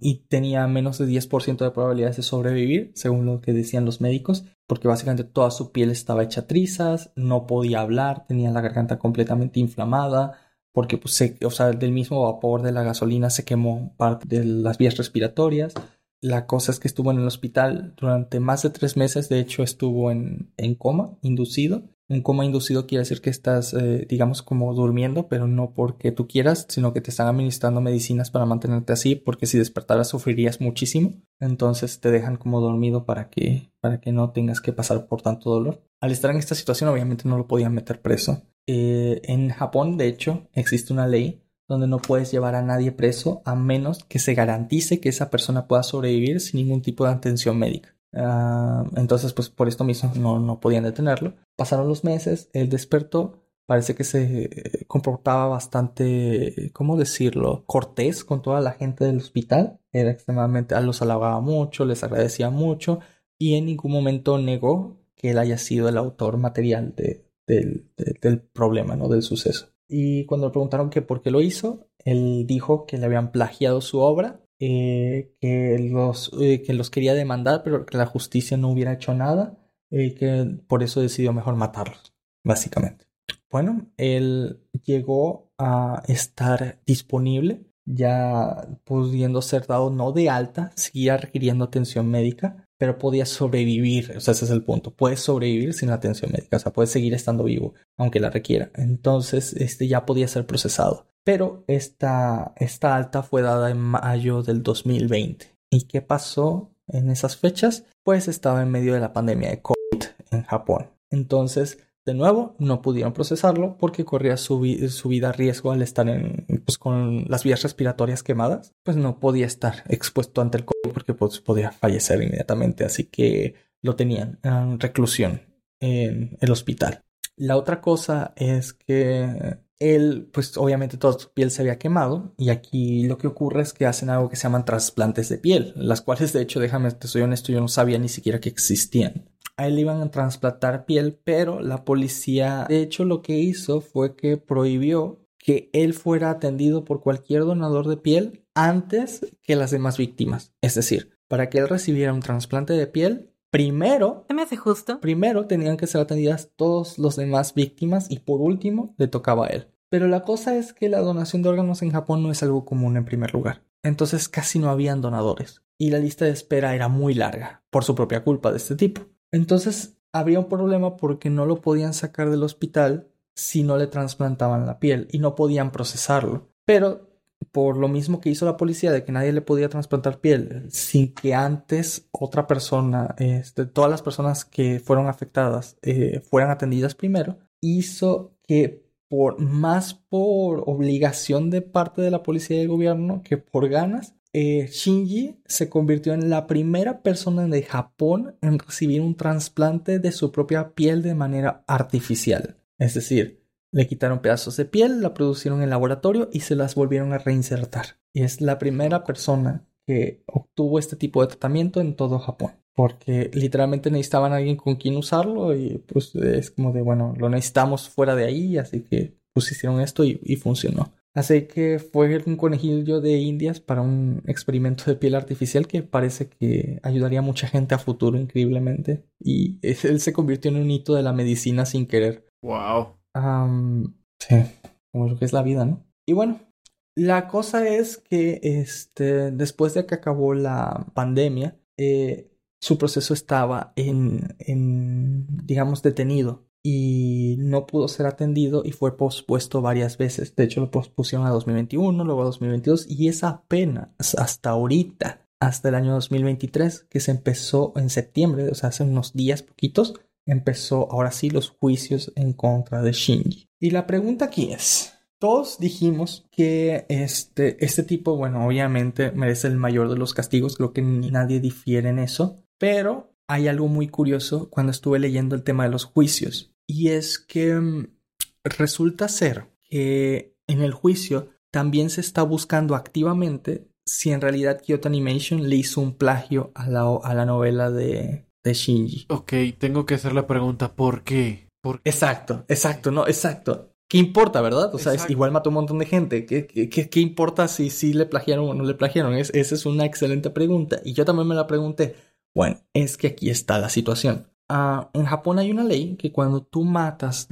y tenía menos de 10% de probabilidades de sobrevivir, según lo que decían los médicos, porque básicamente toda su piel estaba hecha trizas, no podía hablar, tenía la garganta completamente inflamada, porque pues, o sea, del mismo vapor de la gasolina se quemó parte de las vías respiratorias. La cosa es que estuvo en el hospital durante más de tres meses, de hecho estuvo en, en coma inducido un coma inducido quiere decir que estás, eh, digamos, como durmiendo, pero no porque tú quieras, sino que te están administrando medicinas para mantenerte así, porque si despertaras sufrirías muchísimo. Entonces te dejan como dormido para que, para que no tengas que pasar por tanto dolor. Al estar en esta situación, obviamente no lo podían meter preso. Eh, en Japón, de hecho, existe una ley donde no puedes llevar a nadie preso a menos que se garantice que esa persona pueda sobrevivir sin ningún tipo de atención médica. Ah, entonces, pues por esto mismo no, no podían detenerlo. Pasaron los meses, él despertó, parece que se comportaba bastante, ¿cómo decirlo?, cortés con toda la gente del hospital. Era extremadamente, los halagaba mucho, les agradecía mucho y en ningún momento negó que él haya sido el autor material de, del, del problema, ¿no? Del suceso. Y cuando le preguntaron que por qué lo hizo, él dijo que le habían plagiado su obra eh, que, los, eh, que los quería demandar, pero que la justicia no hubiera hecho nada y que por eso decidió mejor matarlos, básicamente. Bueno, él llegó a estar disponible, ya pudiendo ser dado no de alta, seguía requiriendo atención médica, pero podía sobrevivir, o sea, ese es el punto, puede sobrevivir sin la atención médica, o sea, puede seguir estando vivo, aunque la requiera. Entonces, este ya podía ser procesado. pero esta, esta alta fue dada en mayo del 2020. ¿Y qué pasó en esas fechas? Pues estaba en medio de la pandemia de COVID en Japón. Entonces, de nuevo, no pudieron procesarlo porque corría su, vida a riesgo al estar en, pues, con las vías respiratorias quemadas. Pues no podía estar expuesto ante el COVID porque pues, podía fallecer inmediatamente. Así que lo tenían en reclusión en el hospital. La otra cosa es que él, pues obviamente toda su piel se había quemado y aquí lo que ocurre es que hacen algo que se llaman trasplantes de piel, las cuales de hecho, déjame, te soy honesto, yo no sabía ni siquiera que existían. A él iban a trasplantar piel, pero la policía de hecho lo que hizo fue que prohibió que él fuera atendido por cualquier donador de piel antes que las demás víctimas. Es decir, para que él recibiera un trasplante de piel, Primero, me hace justo. Primero tenían que ser atendidas todos los demás víctimas y por último le tocaba a él. Pero la cosa es que la donación de órganos en Japón no es algo común en primer lugar. Entonces casi no habían donadores y la lista de espera era muy larga por su propia culpa de este tipo. Entonces había un problema porque no lo podían sacar del hospital si no le trasplantaban la piel y no podían procesarlo. Pero por lo mismo que hizo la policía de que nadie le podía trasplantar piel sin que antes otra persona, este, todas las personas que fueron afectadas eh, fueran atendidas primero, hizo que por más por obligación de parte de la policía y del gobierno que por ganas, eh, Shinji se convirtió en la primera persona de Japón en recibir un trasplante de su propia piel de manera artificial. Es decir, le quitaron pedazos de piel, la producieron en laboratorio y se las volvieron a reinsertar. Y es la primera persona que obtuvo este tipo de tratamiento en todo Japón. Porque literalmente necesitaban a alguien con quien usarlo y pues es como de, bueno, lo necesitamos fuera de ahí, así que pues hicieron esto y, y funcionó. Así que fue un conejillo de indias para un experimento de piel artificial que parece que ayudaría a mucha gente a futuro increíblemente. Y él se convirtió en un hito de la medicina sin querer. Wow sí, como lo que es la vida, ¿no? Y bueno, la cosa es que este, después de que acabó la pandemia, eh, su proceso estaba en, en, digamos, detenido y no pudo ser atendido y fue pospuesto varias veces. De hecho, lo pospusieron a 2021, luego a 2022 y es apenas hasta ahorita, hasta el año 2023, que se empezó en septiembre, o sea, hace unos días poquitos, empezó ahora sí los juicios en contra de Shinji. Y la pregunta aquí es, todos dijimos que este, este tipo, bueno, obviamente merece el mayor de los castigos, creo que nadie difiere en eso, pero hay algo muy curioso cuando estuve leyendo el tema de los juicios, y es que mm, resulta ser que en el juicio también se está buscando activamente si en realidad Kyoto Animation le hizo un plagio a la, a la novela de, de Shinji. Ok, tengo que hacer la pregunta, ¿por qué? Exacto, exacto, no, exacto. ¿Qué importa, verdad? O sea, es, igual mató un montón de gente. ¿Qué, qué, qué, importa si sí le plagiaron o no le plagiaron? Es, esa es una excelente pregunta. Y yo también me la pregunté. Bueno, es que aquí está la situación. Ah, en Japón hay una ley que cuando tú matas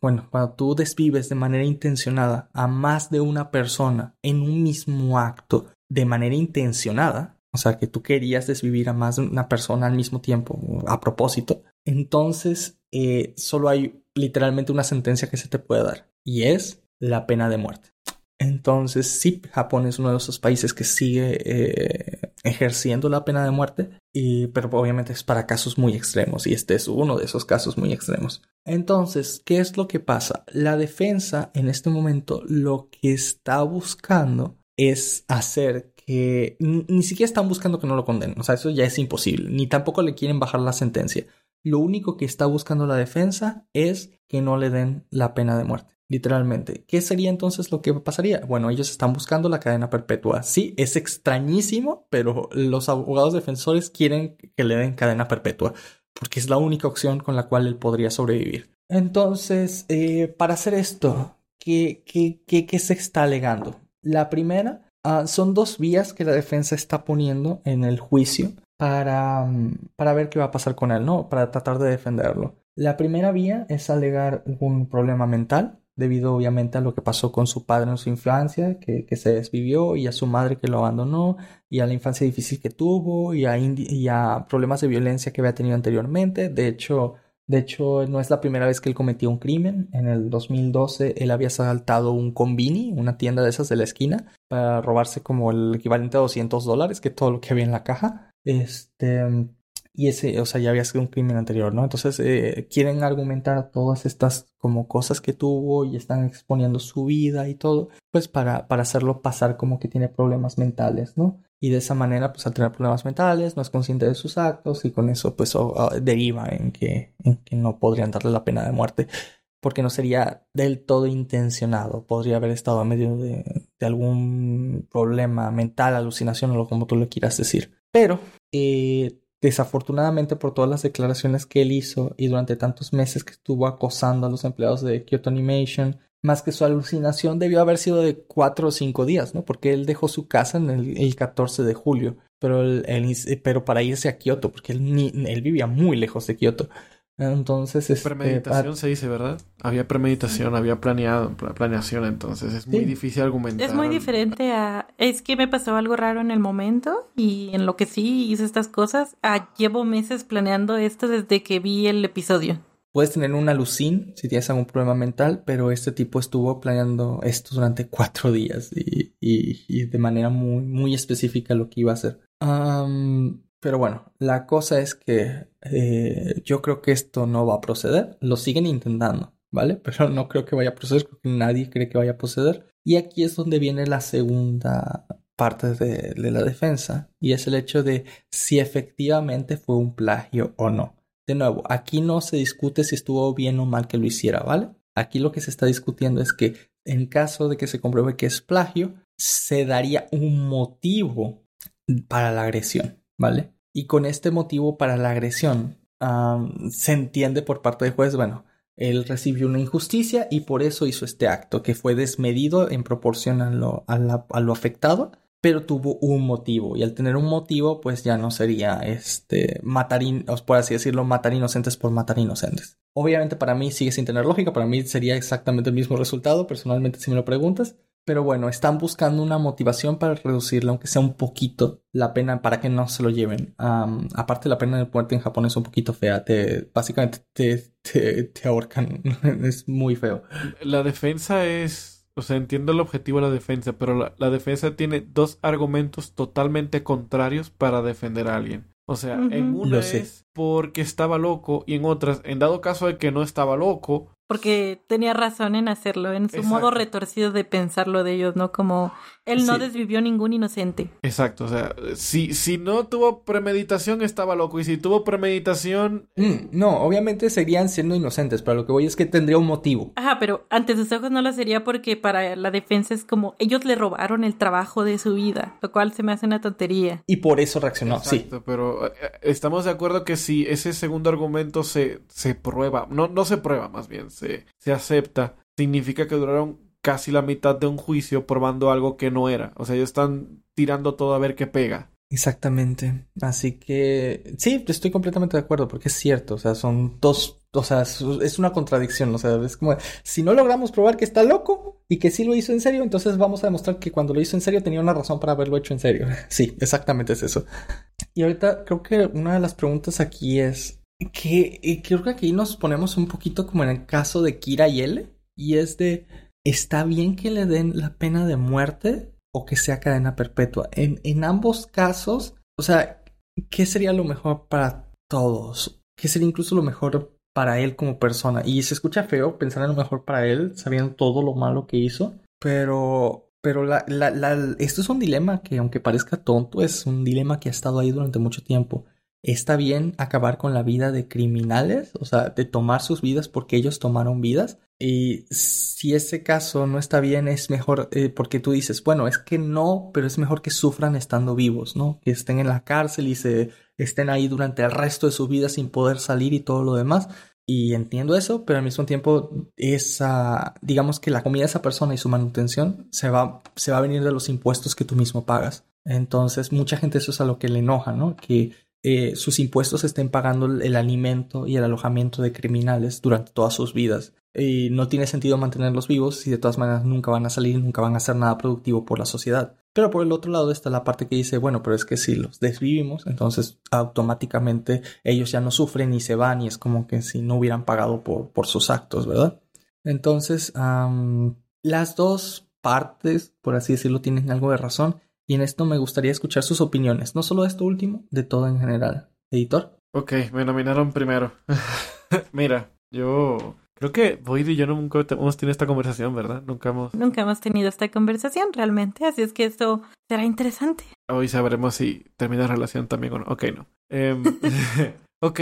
bueno, cuando tú desvives de manera intencionada a más de una persona en un mismo acto de manera intencionada, o sea, que tú querías desvivir a más de una persona al mismo tiempo, a propósito, entonces eh, solo hay literalmente una sentencia que se te puede dar y es la pena de muerte. Entonces, sí, Japón es uno de esos países que sigue eh, ejerciendo la pena de muerte, y, pero obviamente es para casos muy extremos y este es uno de esos casos muy extremos. Entonces, ¿qué es lo que pasa? La defensa en este momento lo que está buscando es hacer que ni siquiera están buscando que no lo condenen, o sea, eso ya es imposible, ni tampoco le quieren bajar la sentencia. Lo único que está buscando la defensa es que no le den la pena de muerte, literalmente. ¿Qué sería entonces lo que pasaría? Bueno, ellos están buscando la cadena perpetua. Sí, es extrañísimo, pero los abogados defensores quieren que le den cadena perpetua, porque es la única opción con la cual él podría sobrevivir. Entonces, eh, para hacer esto, ¿qué, qué, qué, qué se está alegando? La primera Ah, son dos vías que la defensa está poniendo en el juicio para, mm, para ver qué va a pasar con él, ¿no? Para tratar de defenderlo. La primera vía es alegar un problema mental, debido obviamente a lo que pasó con su padre en su infancia, que, se desvivió, y a su madre que lo abandonó, y a la infancia difícil que tuvo, y a, problemas de violencia que había tenido anteriormente. De hecho, De hecho, no es la primera vez que él cometió un crimen. En el 2012 él había asaltado un combini, una tienda de esas de la esquina, para robarse como el equivalente a 200 dólares, que todo lo que había en la caja. Este, y ese, o sea, ya había sido un crimen anterior, ¿no? Entonces eh, quieren argumentar todas estas como cosas que tuvo y están exponiendo su vida y todo, pues para, para hacerlo pasar como que tiene problemas mentales, ¿no? Y de esa manera, pues al tener problemas mentales, no es consciente de sus actos y con eso, pues deriva en que, en que no podrían darle la pena de muerte porque no sería del todo intencionado. Podría haber estado en medio de, de algún problema mental, alucinación o lo como tú lo quieras decir. Pero eh, Desafortunadamente por todas las declaraciones que él hizo y durante tantos meses que estuvo acosando a los empleados de Kyoto Animation, más que su alucinación debió haber sido de cuatro o cinco días, ¿no? Porque él dejó su casa en el, 14 de julio, pero, pero para irse a Kyoto, porque él, él vivía muy lejos de Kyoto. Entonces, este, premeditación se dice, ¿verdad? Había premeditación, había planeado, planeación, entonces es muy difícil argumentar. Es muy diferente a, es que me pasó algo raro en el momento y en lo que sí hice estas cosas, a, llevo meses planeando esto desde que vi el episodio. Puedes tener una alucin si tienes algún problema mental, pero este tipo estuvo planeando esto durante cuatro días y, y, de manera muy, muy específica lo que iba a hacer. Pero bueno, la cosa es que eh, yo creo que esto no va a proceder. Lo siguen intentando, ¿vale? Pero no creo que vaya a proceder, porque nadie cree que vaya a proceder. Y aquí es donde viene la segunda parte de, la defensa, y es el hecho de si efectivamente fue un plagio o no. De nuevo, aquí no se discute si estuvo bien o mal que lo hiciera, ¿vale? Aquí lo que se está discutiendo es que en caso de que se compruebe que es plagio, se daría un motivo para la agresión. ¿Vale? Y con este motivo para la agresión se entiende por parte del juez, bueno, él recibió una injusticia y por eso hizo este acto, que fue desmedido en proporción a lo, a, lo afectado, pero tuvo un motivo. Y al tener un motivo, pues ya no sería este matar, por así decirlo, matar inocentes por matar inocentes. Obviamente para mí sigue sin tener lógica, para mí sería exactamente el mismo resultado, personalmente si me lo preguntas, pero bueno, están buscando una motivación para reducirle, aunque sea un poquito, la pena para que no se lo lleven. aparte, la pena de muerte en Japón es un poquito fea. Te, básicamente te, te, ahorcan. es muy feo. La defensa es. O sea, entiendo el objetivo de la defensa, pero la, la defensa tiene dos argumentos totalmente contrarios para defender a alguien. O sea, en una es porque estaba loco y en otras, en dado caso de que no estaba loco, porque tenía razón en hacerlo, en su modo retorcido de pensarlo de ellos, ¿no? Como él no desvivió ningún inocente. Exacto, o sea, si, si no tuvo premeditación estaba loco y si tuvo premeditación... Mm, no, obviamente seguían siendo inocentes, pero lo que voy es que tendría un motivo. Ajá, pero ante sus ojos no lo sería porque para la defensa es como ellos le robaron el trabajo de su vida, lo cual se me hace una tontería. Y por eso reaccionó, Exacto, pero eh, estamos de acuerdo que si ese segundo argumento se, se prueba, no, no se prueba más bien, se, acepta, significa que duraron casi la mitad de un juicio probando algo que no era. O sea, ellos están tirando todo a ver qué pega. Exactamente. Así que sí, estoy completamente de acuerdo porque es cierto. O sea, son dos, o sea, es una contradicción. O sea, es como si no logramos probar que está loco y que sí lo hizo en serio, entonces vamos a demostrar que cuando lo hizo en serio tenía una razón para haberlo hecho en serio. Sí, exactamente es eso. Y ahorita creo que una de las preguntas aquí es que creo que aquí nos ponemos un poquito como en el caso de Kira y L. Y es de, ¿está bien que le den la pena de muerte o que sea cadena perpetua? En, en ambos casos, o sea, ¿qué sería lo mejor para todos? ¿Qué sería incluso lo mejor para él como persona? Y se escucha feo pensar en lo mejor para él, sabiendo todo lo malo que hizo, pero... Pero la, esto es un dilema que, aunque parezca tonto, es un dilema que ha estado ahí durante mucho tiempo está bien acabar con la vida de criminales, o sea, de tomar sus vidas porque ellos tomaron vidas. Y si ese caso no está bien, es mejor, eh, porque tú dices, bueno, es que no, pero es mejor que sufran estando vivos, ¿no? Que estén en la cárcel y se estén ahí durante el resto de su vida sin poder salir y todo lo demás. Y entiendo eso, pero al mismo tiempo, esa, digamos que la comida de esa persona y su manutención se va, se va a venir de los impuestos que tú mismo pagas. Entonces, mucha gente eso es a lo que le enoja, ¿no? Que eh, sus impuestos estén pagando el alimento y el alojamiento de criminales durante todas sus vidas. Y no tiene sentido mantenerlos vivos si de todas maneras nunca van a salir, nunca van a hacer nada productivo por la sociedad. Pero por el otro lado está la parte que dice, bueno, pero es que si los desvivimos, entonces automáticamente ellos ya no sufren y se van y es como que si no hubieran pagado por, por sus actos, ¿verdad? Entonces, las dos partes, por así decirlo, tienen algo de razón y en esto me gustaría escuchar sus opiniones, no solo de esto último, de todo en general. Editor. Ok, me nominaron primero. Mira, yo creo que Boyd y yo nunca hemos tenido esta conversación, ¿verdad? Nunca hemos... Nunca hemos tenido esta conversación realmente, así es que esto será interesante. Hoy sabremos si termina la relación también o no. Ok, no. Em, ok,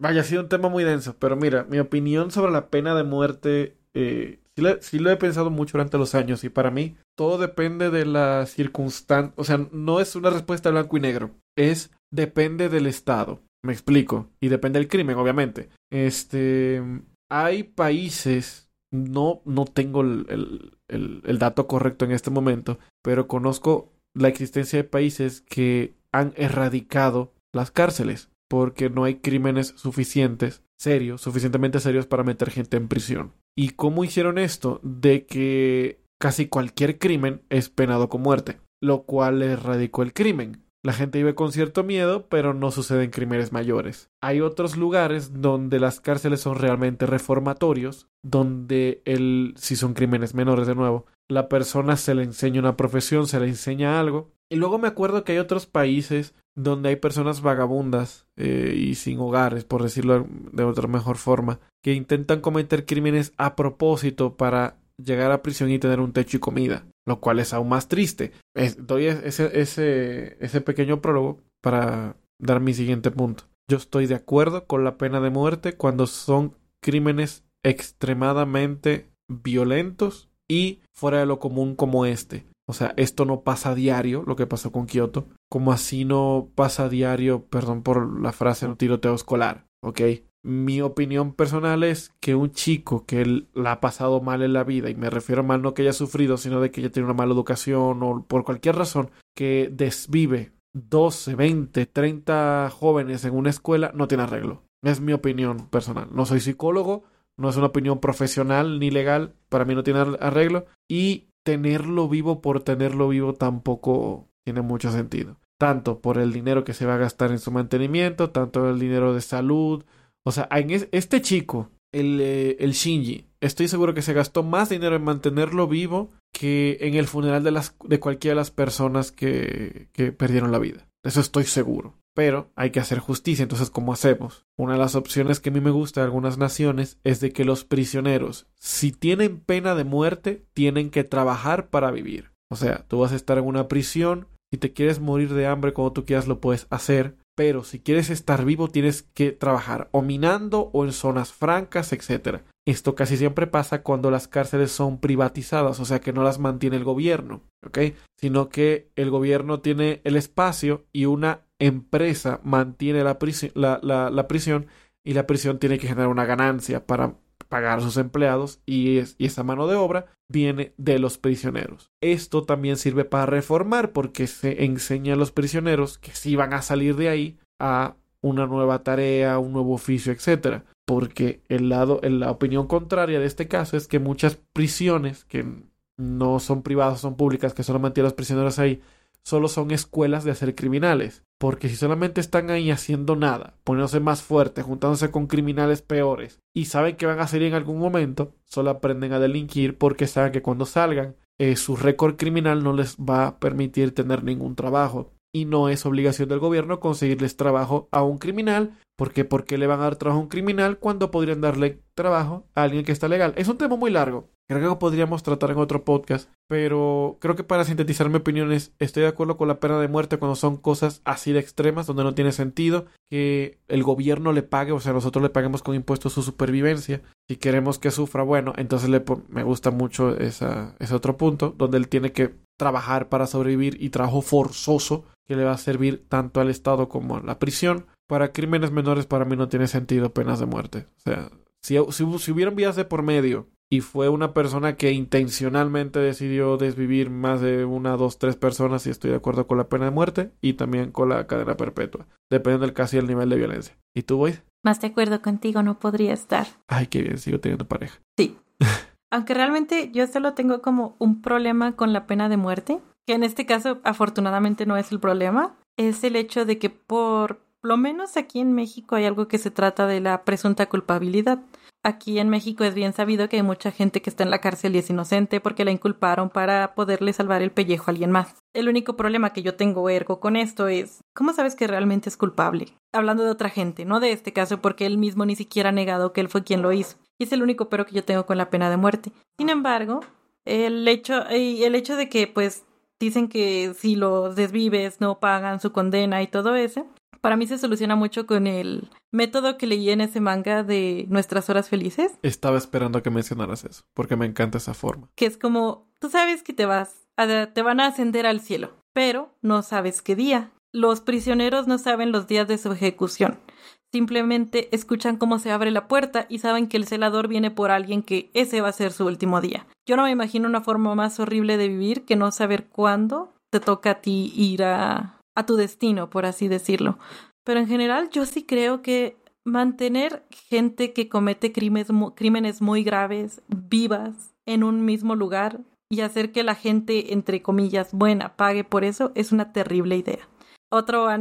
vaya, ha sido un tema muy denso, pero mira, mi opinión sobre la pena de muerte eh, sí, lo he pensado mucho durante los años y para mí todo depende de la circunstancia, o sea, no es una respuesta blanco y negro, es depende del estado. Me explico. Y depende del crimen, obviamente. Este. Hay países. No, no tengo el, el, el, dato correcto en este momento. Pero conozco la existencia de países que han erradicado las cárceles. Porque no hay crímenes suficientes, serios, suficientemente serios para meter gente en prisión. ¿Y cómo hicieron esto? De que casi cualquier crimen es penado con muerte. Lo cual erradicó el crimen. La gente vive con cierto miedo, pero no suceden crímenes mayores. Hay otros lugares donde las cárceles son realmente reformatorios, donde el, si son crímenes menores de nuevo, la persona se le enseña una profesión, se le enseña algo. Y luego me acuerdo que hay otros países donde hay personas vagabundas eh, y sin hogares, por decirlo de otra mejor forma, que intentan cometer crímenes a propósito para llegar a prisión y tener un techo y comida, lo cual es aún más triste. doy ese, ese, ese pequeño prólogo para dar mi siguiente punto. Yo estoy de acuerdo con la pena de muerte cuando son crímenes extremadamente violentos y fuera de lo común como este. O sea, esto no pasa a diario, lo que pasó con Kioto, como así no pasa a diario, perdón por la frase, un tiroteo escolar, ¿ok? Mi opinión personal es que un chico que la ha pasado mal en la vida, y me refiero a mal no que haya sufrido, sino de que haya tenido una mala educación o por cualquier razón, que desvive 12, 20, 30 jóvenes en una escuela, no tiene arreglo. Es mi opinión personal. No soy psicólogo, no es una opinión profesional ni legal, para mí no tiene arreglo. Y tenerlo vivo por tenerlo vivo tampoco tiene mucho sentido. Tanto por el dinero que se va a gastar en su mantenimiento, tanto el dinero de salud, o sea, en este chico, el, eh, el Shinji, estoy seguro que se gastó más dinero en mantenerlo vivo que en el funeral de, las, de cualquiera de las personas que, que perdieron la vida. Eso estoy seguro. Pero hay que hacer justicia, entonces ¿cómo hacemos? Una de las opciones que a mí me gusta de algunas naciones es de que los prisioneros, si tienen pena de muerte, tienen que trabajar para vivir. O sea, tú vas a estar en una prisión, si te quieres morir de hambre cuando tú quieras lo puedes hacer, pero si quieres estar vivo tienes que trabajar o minando o en zonas francas, etc. Esto casi siempre pasa cuando las cárceles son privatizadas, o sea que no las mantiene el gobierno, ¿ok? Sino que el gobierno tiene el espacio y una empresa mantiene la, la, la prisión y la prisión tiene que generar una ganancia para pagar a sus empleados y, esa mano de obra viene de los prisioneros. Esto también sirve para reformar porque se enseña a los prisioneros que si van a salir de ahí a una nueva tarea, un nuevo oficio, etc. Porque el lado, la opinión contraria de este caso es que muchas prisiones que no son privadas, son públicas, que solo mantienen a los prisioneros ahí, solo son escuelas de hacer criminales. Porque si solamente están ahí haciendo nada, poniéndose más fuertes, juntándose con criminales peores, y saben que van a salir en algún momento, solo aprenden a delinquir porque saben que cuando salgan, eh, su récord criminal no les va a permitir tener ningún trabajo. Y no es obligación del gobierno conseguirles trabajo a un criminal, porque ¿por qué le van a dar trabajo a un criminal cuando podrían darle trabajo a alguien que está legal? Es un tema muy largo. Creo que podríamos tratar en otro podcast, pero creo que para sintetizar mi opinión estoy de acuerdo con la pena de muerte cuando son cosas así de extremas, donde no tiene sentido que el gobierno le pague, o sea, nosotros le paguemos con impuestos su supervivencia. Si queremos que sufra, bueno, entonces le, me gusta mucho ese otro punto, donde él tiene que trabajar para sobrevivir y trabajo forzoso que le va a servir tanto al Estado como a la prisión. Para crímenes menores para mí no tiene sentido penas de muerte. O sea, si, si, si hubieran vías de por medio y fue una persona que intencionalmente decidió desvivir más de una, dos, tres personas y estoy de acuerdo con la pena de muerte y también con la cadena perpetua, dependiendo del caso y el nivel de violencia. ¿Y tú, Boyd? Más de acuerdo contigo no podría estar. Ay, qué bien, sigo teniendo pareja. Sí. Aunque realmente yo solo tengo como un problema con la pena de muerte, que en este caso afortunadamente no es el problema, es el hecho de que por lo menos aquí en México hay algo que se trata de la presunta culpabilidad. Aquí en México es bien sabido que hay mucha gente que está en la cárcel y es inocente porque la inculparon para poderle salvar el pellejo a alguien más. El único problema que yo tengo ergo con esto es, ¿cómo sabes que realmente es culpable? Hablando de otra gente, no de este caso porque él mismo ni siquiera ha negado que él fue quien lo hizo. Y es el único pero que yo tengo con la pena de muerte. Sin embargo, el hecho, el hecho de que pues dicen que si los desvives no pagan su condena y todo eso, para mí se soluciona mucho con el método que leí en ese manga de Nuestras Horas Felices. Estaba esperando a que mencionaras eso, porque me encanta esa forma. Que es como, tú sabes que te vas, a, te van a ascender al cielo, pero no sabes qué día. Los prisioneros no saben los días de su ejecución. Simplemente escuchan cómo se abre la puerta y saben que el celador viene por alguien que ese va a ser su último día. Yo no me imagino una forma más horrible de vivir que no saber cuándo te toca a ti ir a, a tu destino, por así decirlo. Pero en general yo sí creo que mantener gente que comete crímenes, muy graves vivas en un mismo lugar y hacer que la gente, entre comillas, buena, pague por eso es una terrible idea. Otra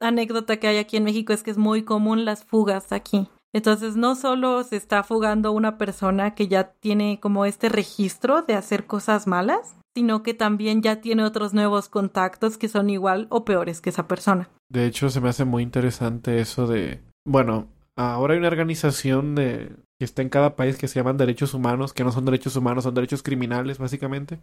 anécdota que hay aquí en México es que es muy común las fugas aquí. Entonces no solo se está fugando una persona que ya tiene como este registro de hacer cosas malas, sino que también ya tiene otros nuevos contactos que son igual o peores que esa persona. De hecho, se me hace muy interesante eso de, bueno, ahora hay una organización de que está en cada país que se llaman derechos humanos, que no son derechos humanos, son derechos criminales, básicamente,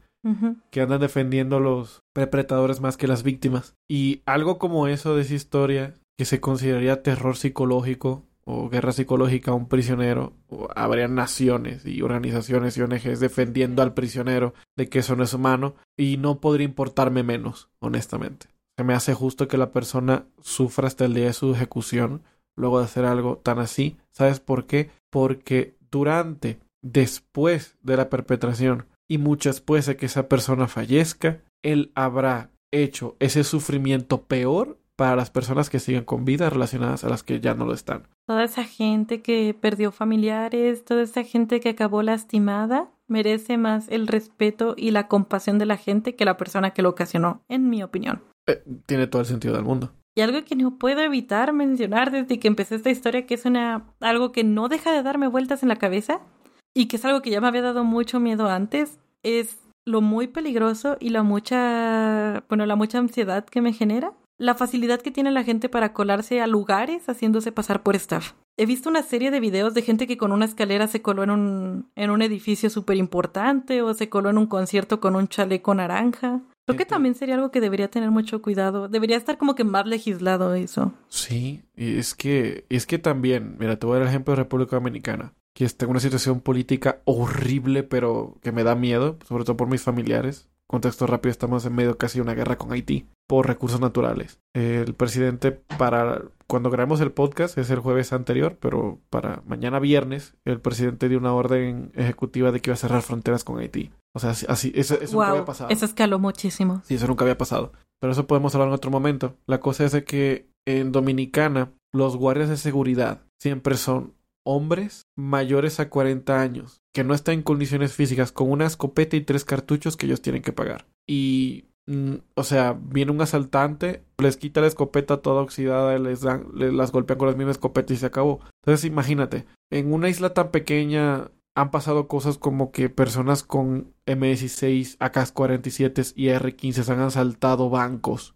que andan defendiendo a los perpetradores más que las víctimas. Y algo como eso de esa historia, que se consideraría terror psicológico o guerra psicológica a un prisionero, habrían naciones y organizaciones y ONGs defendiendo al prisionero de que eso no es humano y no podría importarme menos, honestamente. Se me hace justo que la persona sufra hasta el día de su ejecución luego de hacer algo tan así. ¿Sabes por qué? Porque durante, después de la perpetración y mucho después de que esa persona fallezca, él habrá hecho ese sufrimiento peor para las personas que siguen con vida relacionadas a las que ya no lo están. Toda esa gente que perdió familiares, toda esa gente que acabó lastimada, merece más el respeto y la compasión de la gente que la persona que lo ocasionó, en mi opinión. Eh, tiene todo el sentido del mundo. Y algo que no puedo evitar mencionar desde que empecé esta historia, que es una algo que no deja de darme vueltas en la cabeza y que es algo que ya me había dado mucho miedo antes, es lo muy peligroso y la mucha, bueno, la mucha ansiedad que me genera la facilidad que tiene la gente para colarse a lugares haciéndose pasar por staff. He visto una serie de videos de gente que con una escalera se coló en un, en un edificio súper importante o se coló en un concierto con un chaleco naranja. Creo que también sería algo que debería tener mucho cuidado. Debería estar como que más legislado eso. Sí, y es que, es que también, mira, te voy a dar el ejemplo de República Dominicana, que está en una situación política horrible, pero que me da miedo, sobre todo por mis familiares. Contexto rápido, estamos en medio casi de una guerra con Haití por recursos naturales. El presidente para cuando grabamos el podcast es el jueves anterior, pero para mañana viernes el presidente dio una orden ejecutiva de que iba a cerrar fronteras con Haití. O sea, así eso, nunca había pasado. Eso escaló muchísimo. Sí, eso nunca había pasado. Pero eso podemos hablar en otro momento. La cosa es de que en Dominicana los guardias de seguridad siempre son hombres mayores a 40 años que no están en condiciones físicas con una escopeta y tres cartuchos que ellos tienen que pagar. Y, mm, o sea, viene un asaltante, les quita la escopeta toda oxidada, les dan, les, las golpean con las mismas escopetas y se acabó. Entonces, imagínate, en una isla tan pequeña han pasado cosas como que personas con M16, AK-47 y R-15 han asaltado bancos.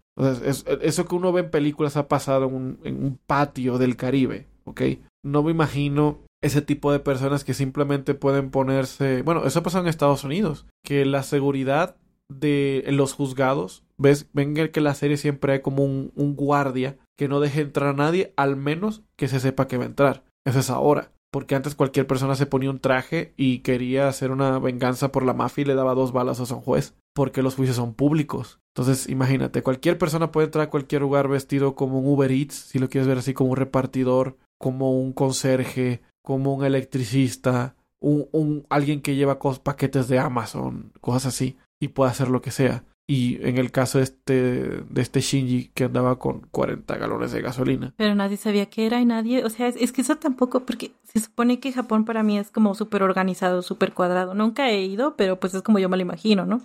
Eso que uno ve en películas ha pasado en un, en un patio del Caribe, ¿ok? No me imagino ese tipo de personas que simplemente pueden ponerse. Bueno, eso pasa en Estados Unidos. Que la seguridad de los juzgados. ¿Ves? Ven que la serie siempre hay como un, un guardia que no deje entrar a nadie, al menos que se sepa que va a entrar. Eso es ahora. Porque antes cualquier persona se ponía un traje y quería hacer una venganza por la mafia y le daba dos balas a un juez. Porque los juicios son públicos. Entonces, imagínate, cualquier persona puede entrar a cualquier lugar vestido como un Uber Eats, si lo quieres ver así como un repartidor, como un conserje, como un electricista, un, alguien que lleva paquetes de Amazon, cosas así, y puede hacer lo que sea. Y en el caso de este, de este Shinji que andaba con 40 galones de gasolina. Pero nadie sabía qué era y nadie, o sea, es, es que eso tampoco, porque se supone que Japón para mí es como súper organizado, súper cuadrado. Nunca he ido, pero pues es como yo me lo imagino, ¿no?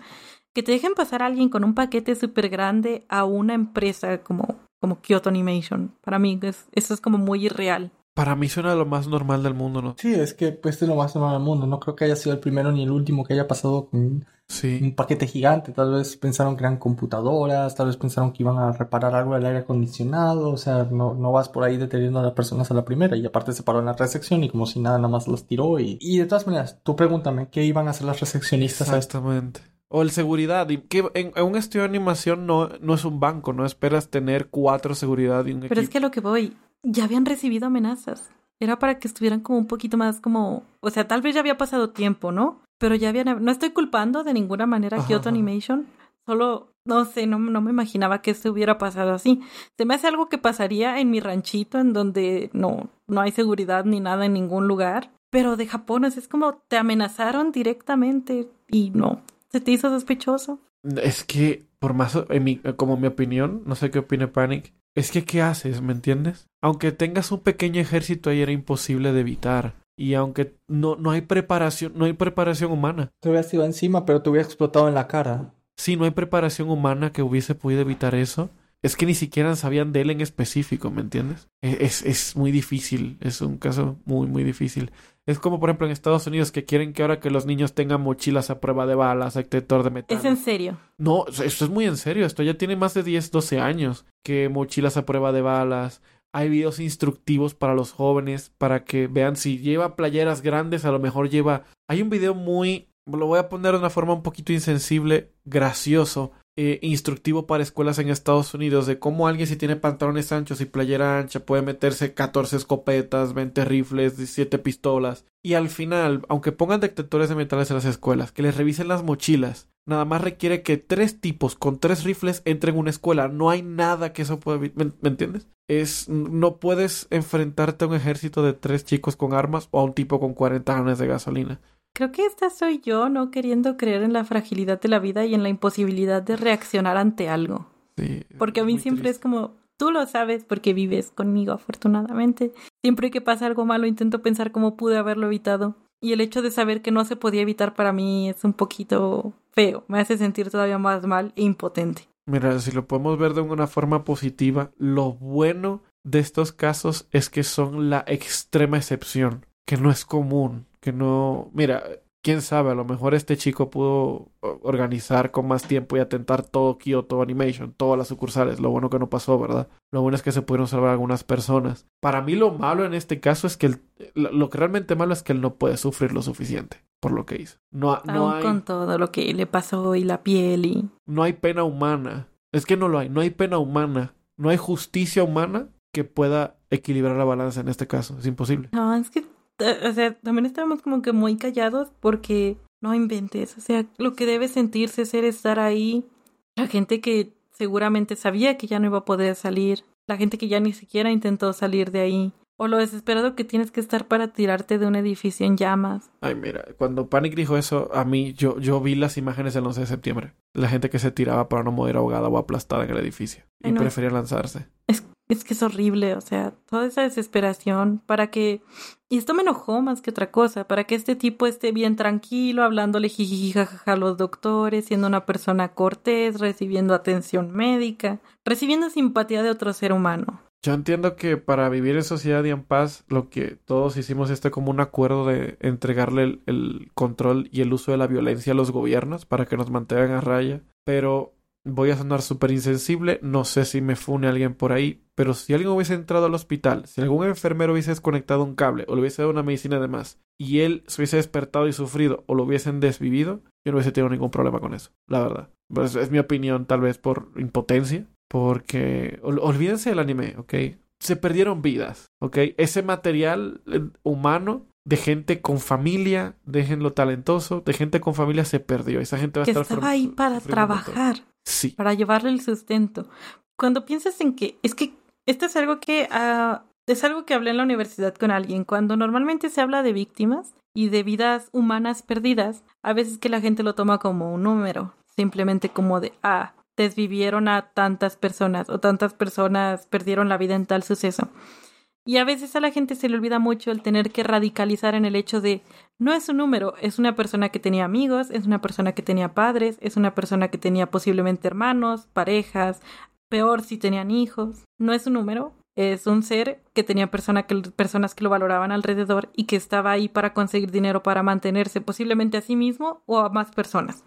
que te dejen pasar a alguien con un paquete súper grande a una empresa como, como Kyoto Animation. Para mí es, eso es como muy irreal. Para mí suena lo más normal del mundo, ¿no? Sí, es que pues es lo más normal del mundo. No creo que haya sido el primero ni el último que haya pasado con Sí. un paquete gigante. Tal vez pensaron que eran computadoras, tal vez pensaron que iban a reparar algo del aire acondicionado. O sea, no, no vas por ahí deteniendo a las personas a la primera. Y aparte se paró en la recepción y como si nada, nada más los tiró. Y, y de todas maneras, tú pregúntame, ¿qué iban a hacer las recepcionistas a? Exactamente. O el seguridad. Y que en, en un estudio de animación no, no es un banco, no esperas tener cuatro seguridad y un Pero es que a lo que voy, ya habían recibido amenazas. Era para que estuvieran como un poquito más como, o sea, tal vez ya había pasado tiempo, ¿no? Pero ya habían, no estoy culpando de ninguna manera a Kyoto. Animation, solo, no sé, no, no me imaginaba que esto hubiera pasado así. Se me hace algo que pasaría en mi ranchito, en donde no, no hay seguridad ni nada en ningún lugar. Pero de Japón es como te amenazaron directamente y no, se te hizo sospechoso. Es que, por más, en mi- como mi opinión, no sé qué opine Panic, es que ¿qué haces? ¿Me entiendes? Aunque tengas un pequeño ejército ahí era imposible de evitar. Y aunque no, no hay preparación, no hay preparación humana. Te hubieras ido encima, pero te hubiera explotado en la cara. Sí, no hay preparación humana que hubiese podido evitar eso. Es que ni siquiera sabían de él en específico, ¿me entiendes? E- Es, es muy difícil, es un caso muy, muy difícil. Es como, por ejemplo, en Estados Unidos que quieren que ahora que los niños tengan mochilas a prueba de balas, detector de metano. Es en serio. No, esto es muy en serio. Esto ya tiene más de 10, 12 años. Que mochilas a prueba de balas. Hay videos instructivos para los jóvenes para que vean si lleva playeras grandes, a lo mejor lleva... Hay un video muy... Lo voy a poner de una forma un poquito insensible, gracioso, eh, instructivo para escuelas en Estados Unidos de cómo alguien si tiene pantalones anchos y playera ancha puede meterse 14 escopetas, 20 rifles, 17 pistolas. Y al final, aunque pongan detectores de metales en las escuelas, que les revisen las mochilas, nada más requiere que tres tipos con tres rifles entren en una escuela. No hay nada que eso pueda... ¿Me, me entiendes? Es... No puedes enfrentarte a un ejército de tres chicos con armas o a un tipo con 40 galones de gasolina. Creo que esta soy yo, no queriendo creer en la fragilidad de la vida y en la imposibilidad de reaccionar ante algo. Sí, Porque a mí siempre es como, tú lo sabes porque vives conmigo, afortunadamente. Siempre que pasa algo malo intento pensar cómo pude haberlo evitado. Y el hecho de saber que no se podía evitar para mí es un poquito feo. Me hace sentir todavía más mal e impotente. Mira, si lo podemos ver de una forma positiva, lo bueno de estos casos es que son la extrema excepción, que no es común, que no... Mira, quién sabe, a lo mejor este chico pudo organizar con más tiempo y atentar todo Kyoto Animation, todas las sucursales. Lo bueno que no pasó, ¿verdad? Lo bueno es que se pudieron salvar algunas personas. Para mí lo malo en este caso es que el- lo, lo que realmente malo es que él no puede sufrir lo suficiente por lo que hizo. No, no Aún hay... con todo lo que le pasó y la piel y... no hay pena humana. Es que no lo hay, no hay pena humana. No hay justicia humana que pueda equilibrar la balanza en este caso. Es imposible. No, es que, o sea, también estábamos como que muy callados porque no inventes. O sea, lo que debe sentirse ser estar ahí. La gente que seguramente sabía que ya no iba a poder salir. La gente que ya ni siquiera intentó salir de ahí. O lo desesperado que tienes que estar para tirarte de un edificio en llamas. Ay, mira, cuando Panic dijo eso, a mí, yo, yo vi las imágenes del 11 de septiembre. La gente que se tiraba para no morir ahogada o aplastada en el edificio. Y no, prefería lanzarse. Es, es que es horrible, o sea, toda esa desesperación para que... Y esto me enojó más que otra cosa, para que este tipo esté bien tranquilo, hablándole jijiji jajaja a los doctores, siendo una persona cortés, recibiendo atención médica, recibiendo simpatía de otro ser humano. Yo entiendo que para vivir en sociedad y en paz, lo que todos hicimos este como un acuerdo de entregarle el, control y el uso de la violencia a los gobiernos para que nos mantengan a raya. Pero voy a sonar súper insensible, no sé si me fune alguien por ahí, pero si alguien hubiese entrado al hospital, si algún enfermero hubiese desconectado un cable o le hubiese dado una medicina de más y él se hubiese despertado y sufrido o lo hubiesen desvivido, yo no hubiese tenido ningún problema con eso, la verdad. Pues es mi opinión, tal vez por impotencia, porque ol- olvídense del anime, ¿ok? Se perdieron vidas, ¿ok? Ese material eh, humano de gente con familia, déjenlo talentoso, de gente con familia se perdió. Esa gente va a Que estar estaba ahí para trabajar, Sí. para llevarle el sustento. Cuando piensas en que, es que esto es algo que, ah, es algo que hablé en la universidad con alguien, cuando normalmente se habla de víctimas y de vidas humanas perdidas, a veces que la gente lo toma como un número, simplemente como de, ah, desvivieron a tantas personas o tantas personas perdieron la vida en tal suceso. Y a veces a la gente se le olvida mucho el tener que radicalizar en el hecho de no es un número, es una persona que tenía amigos, es una persona que tenía padres, es una persona que tenía posiblemente hermanos, parejas, peor si tenían hijos. No es un número, es un ser que tenía persona que, personas que lo valoraban alrededor y que estaba ahí para conseguir dinero para mantenerse posiblemente a sí mismo o a más personas.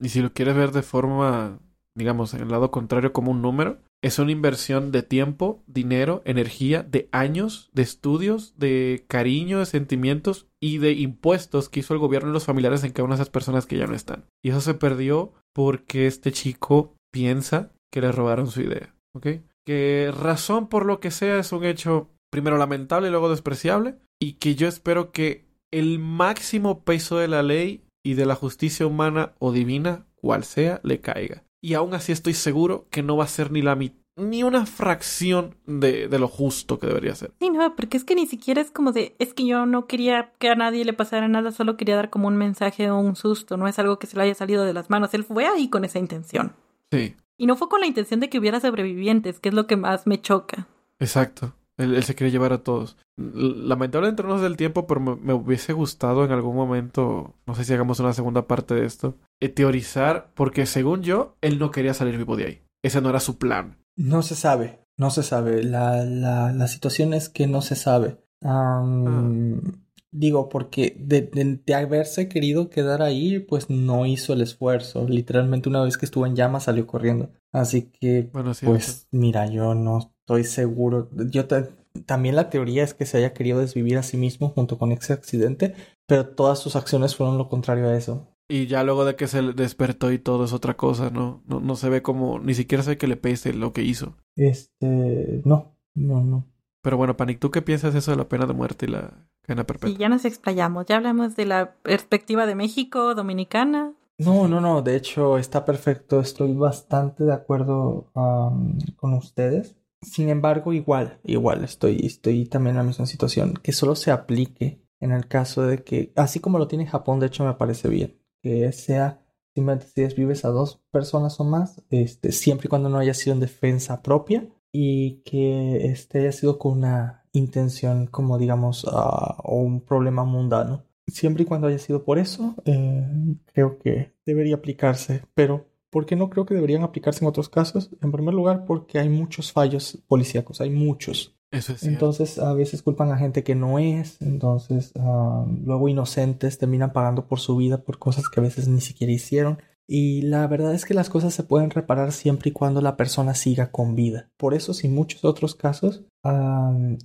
Y si lo quieres ver de forma, digamos, en el lado contrario como un número, es una inversión de tiempo, dinero, energía, de años, de estudios, de cariño, de sentimientos y de impuestos que hizo el gobierno y los familiares en cada una de esas personas que ya no están. Y eso se perdió porque este chico piensa que le robaron su idea. ¿Ok? Que razón por lo que sea es un hecho primero lamentable y luego despreciable. Y que yo espero que el máximo peso de la ley y de la justicia humana o divina, cual sea, le caiga y aún así estoy seguro que no va a ser ni la ni una fracción de, de, lo justo que debería ser. Sí, no, porque es que ni siquiera es como de, es que yo no quería que a nadie le pasara nada, solo quería dar como un mensaje o un susto, no es algo que se le haya salido de las manos, él fue ahí con esa intención. Sí. Y no fue con la intención de que hubiera sobrevivientes, que es lo que más me choca. Exacto. Él, se quiere llevar a todos. Lamentablemente no nos del tiempo, pero me, hubiese gustado en algún momento, no sé si hagamos una segunda parte de esto, teorizar, porque según yo, él no quería salir vivo de ahí. Ese no era su plan. No se sabe, no se sabe. La, la, la situación es que no se sabe. Ah. Digo, porque de, haberse querido quedar ahí, pues no hizo el esfuerzo. Literalmente una vez que estuvo en llamas salió corriendo. Así que, bueno, pues mira, yo no estoy seguro. Yo también la teoría es que se haya querido desvivir a sí mismo junto con ese accidente, pero todas sus acciones fueron lo contrario a eso. Y ya luego de que se despertó y todo es otra cosa, ¿no? No, no se ve como, ni siquiera se ve que le pese lo que hizo. Este, no, no, no. Pero bueno, Panic, ¿tú qué piensas eso de la pena de muerte y la pena perpetua? Sí, ya nos explayamos, ya hablamos de la perspectiva de México, dominicana. No, no, no, de hecho está perfecto, estoy bastante de acuerdo con ustedes. Sin embargo, igual, igual, estoy, estoy también en la misma situación, que solo se aplique en el caso de que, así como lo tiene Japón, de hecho me parece bien, que sea, si me decides, vives a dos personas o más, este, siempre y cuando no haya sido en defensa propia y que este haya sido con una intención como digamos uh, o un problema mundano. Siempre y cuando haya sido por eso, eh, creo que debería aplicarse, pero ¿Por qué no creo que deberían aplicarse en otros casos? En primer lugar, porque hay muchos fallos policíacos, hay muchos. Entonces, a veces culpan a gente que no es, entonces ah, luego inocentes terminan pagando por su vida por cosas que a veces ni siquiera hicieron. Y la verdad es que las cosas se pueden reparar siempre y cuando la persona siga con vida. Por eso, sin muchos otros casos,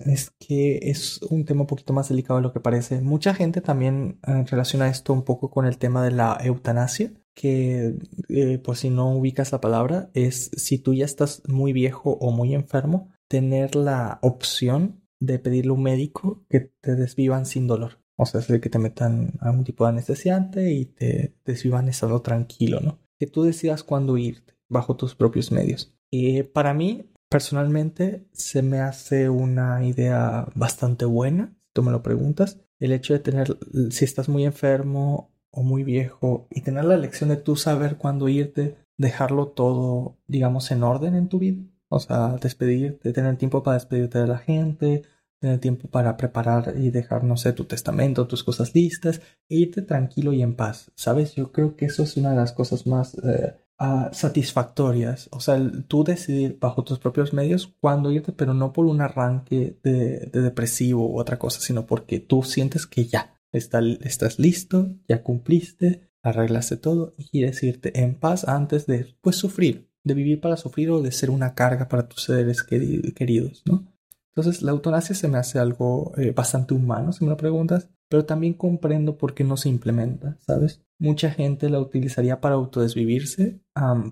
es que es un tema un poquito más delicado de lo que parece. Mucha gente también eh, relaciona esto un poco con el tema de la eutanasia, que eh, por si no ubicas la palabra, es si tú ya estás muy viejo o muy enfermo, tener la opción de pedirle a un médico que te desvivan sin dolor. O sea, es de que te metan algún tipo de anestesiante y te desvivan estado tranquilo, ¿no? Que tú decidas cuándo irte bajo tus propios medios. Y para mí, personalmente, se me hace una idea bastante buena, si tú me lo preguntas. El hecho de tener, si estás muy enfermo o muy viejo, y tener la elección de tú saber cuándo irte, dejarlo todo, digamos, en orden en tu vida. O sea, despedirte, tener tiempo para despedirte de la gente, tener tiempo para preparar y dejar, no sé, tu testamento, tus cosas listas, e irte tranquilo y en paz, ¿sabes? Yo creo que eso es una de las cosas más eh, ah, satisfactorias, o sea, tú decidir bajo tus propios medios cuándo irte, pero no por un arranque de, depresivo u otra cosa, sino porque tú sientes que ya estás listo, ya cumpliste, arreglaste todo y quieres irte en paz antes de, pues, sufrir, de vivir para sufrir o de ser una carga para tus seres queridos, ¿no? Entonces la eutanasia se me hace algo eh, bastante humano, si me lo preguntas, pero también comprendo por qué no se implementa, ¿sabes? Mucha gente la utilizaría para autodesvivirse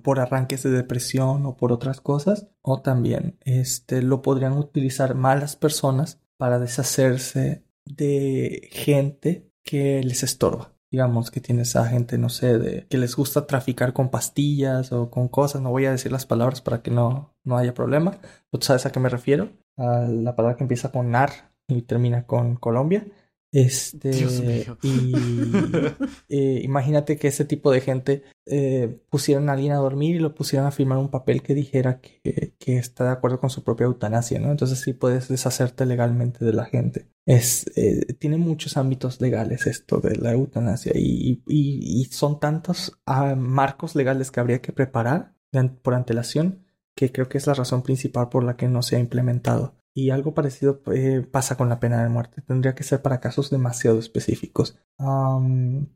por arranques de depresión o por otras cosas, o también este, lo podrían utilizar malas personas para deshacerse de gente que les estorba. Digamos que tienes a gente, no sé, de que les gusta traficar con pastillas o con cosas. No voy a decir las palabras para que no, no haya problema. ¿Tú sabes a qué me refiero? la palabra que empieza con NAR y termina con Colombia. Este, Dios mío. Y eh, imagínate que ese tipo de gente eh, pusieran a alguien a dormir y lo pusieran a firmar un papel que dijera que, que está de acuerdo con su propia eutanasia, ¿no? Entonces sí puedes deshacerte legalmente de la gente. Es, eh, tiene muchos ámbitos legales esto de la eutanasia y, y, y son tantos ah, marcos legales que habría que preparar por antelación que creo que es la razón principal por la que no se ha implementado. Y algo parecido eh, pasa con la pena de muerte. Tendría que ser para casos demasiado específicos. Am,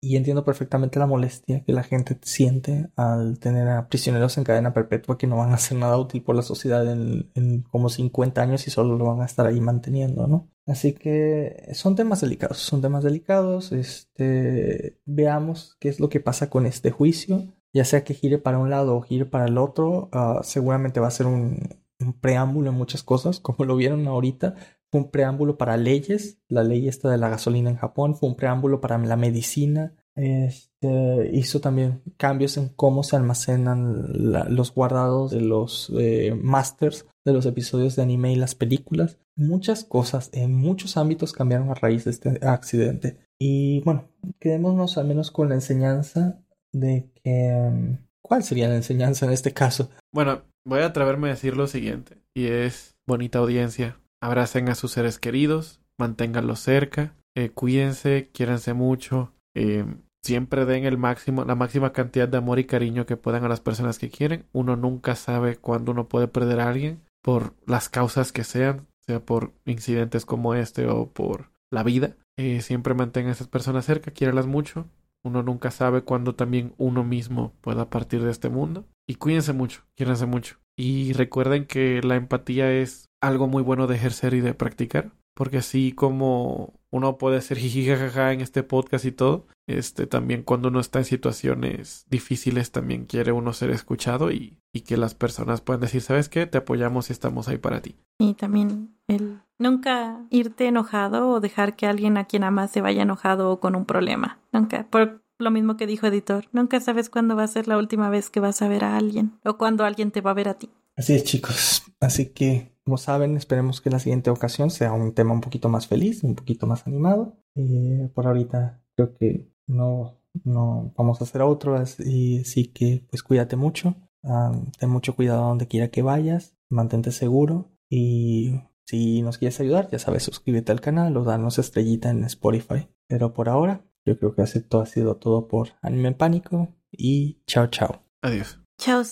y entiendo perfectamente la molestia que la gente siente al tener a prisioneros en cadena perpetua que no van a hacer nada útil por la sociedad en, en como 50 años y solo lo van a estar ahí manteniendo, ¿no? Así que son temas delicados, son temas delicados. Este, veamos qué es lo que pasa con este juicio ya sea que gire para un lado o gire para el otro, uh, seguramente va a ser un, un, preámbulo en muchas cosas, como lo vieron ahorita. Fue un preámbulo para leyes, la ley esta de la gasolina en Japón, fue un preámbulo para la medicina. Este, hizo también cambios en cómo se almacenan los guardados de los eh, masters de los episodios de anime y las películas. Muchas cosas en muchos ámbitos cambiaron a raíz de este accidente. Y bueno, quedémonos al menos con la enseñanza de que... ¿Cuál sería la enseñanza en este caso? Bueno, voy a atreverme a decir lo siguiente, y es, bonita audiencia, abracen a sus seres queridos, manténganlos cerca, eh, cuídense, quiéranse mucho, eh, siempre den el máximo, la máxima cantidad de amor y cariño que puedan a las personas que quieren. Uno nunca sabe cuándo uno puede perder a alguien por las causas que sean, sea por incidentes como este o por la vida. Eh, siempre mantengan a esas personas cerca, quiéralas mucho, uno nunca sabe cuándo también uno mismo pueda partir de este mundo. Y cuídense mucho, quiéranse mucho. Y recuerden que la empatía es algo muy bueno de ejercer y de practicar. Porque así como uno puede ser jijijajaja en este podcast y todo, este también cuando uno está en situaciones difíciles también quiere uno ser escuchado y, y que las personas puedan decir, ¿sabes qué? Te apoyamos y estamos ahí para ti. Y también el nunca irte enojado o dejar que alguien a quien amas se vaya enojado o con un problema. Nunca. Por lo mismo que dijo Editor, nunca sabes cuándo va a ser la última vez que vas a ver a alguien o cuándo alguien te va a ver a ti. Así es, chicos. Así que, como saben, esperemos que la siguiente ocasión sea un tema un poquito más feliz, un poquito más animado. Eh, por ahorita creo que no, no vamos a hacer otro, y sí que pues cuídate mucho, um, ten mucho cuidado donde quiera que vayas, mantente seguro y si nos quieres ayudar, ya sabes, suscríbete al canal o danos estrellita en Spotify. Pero por ahora, yo creo que esto ha sido todo por Anime en Pánico y chao chao. Adiós. Chao.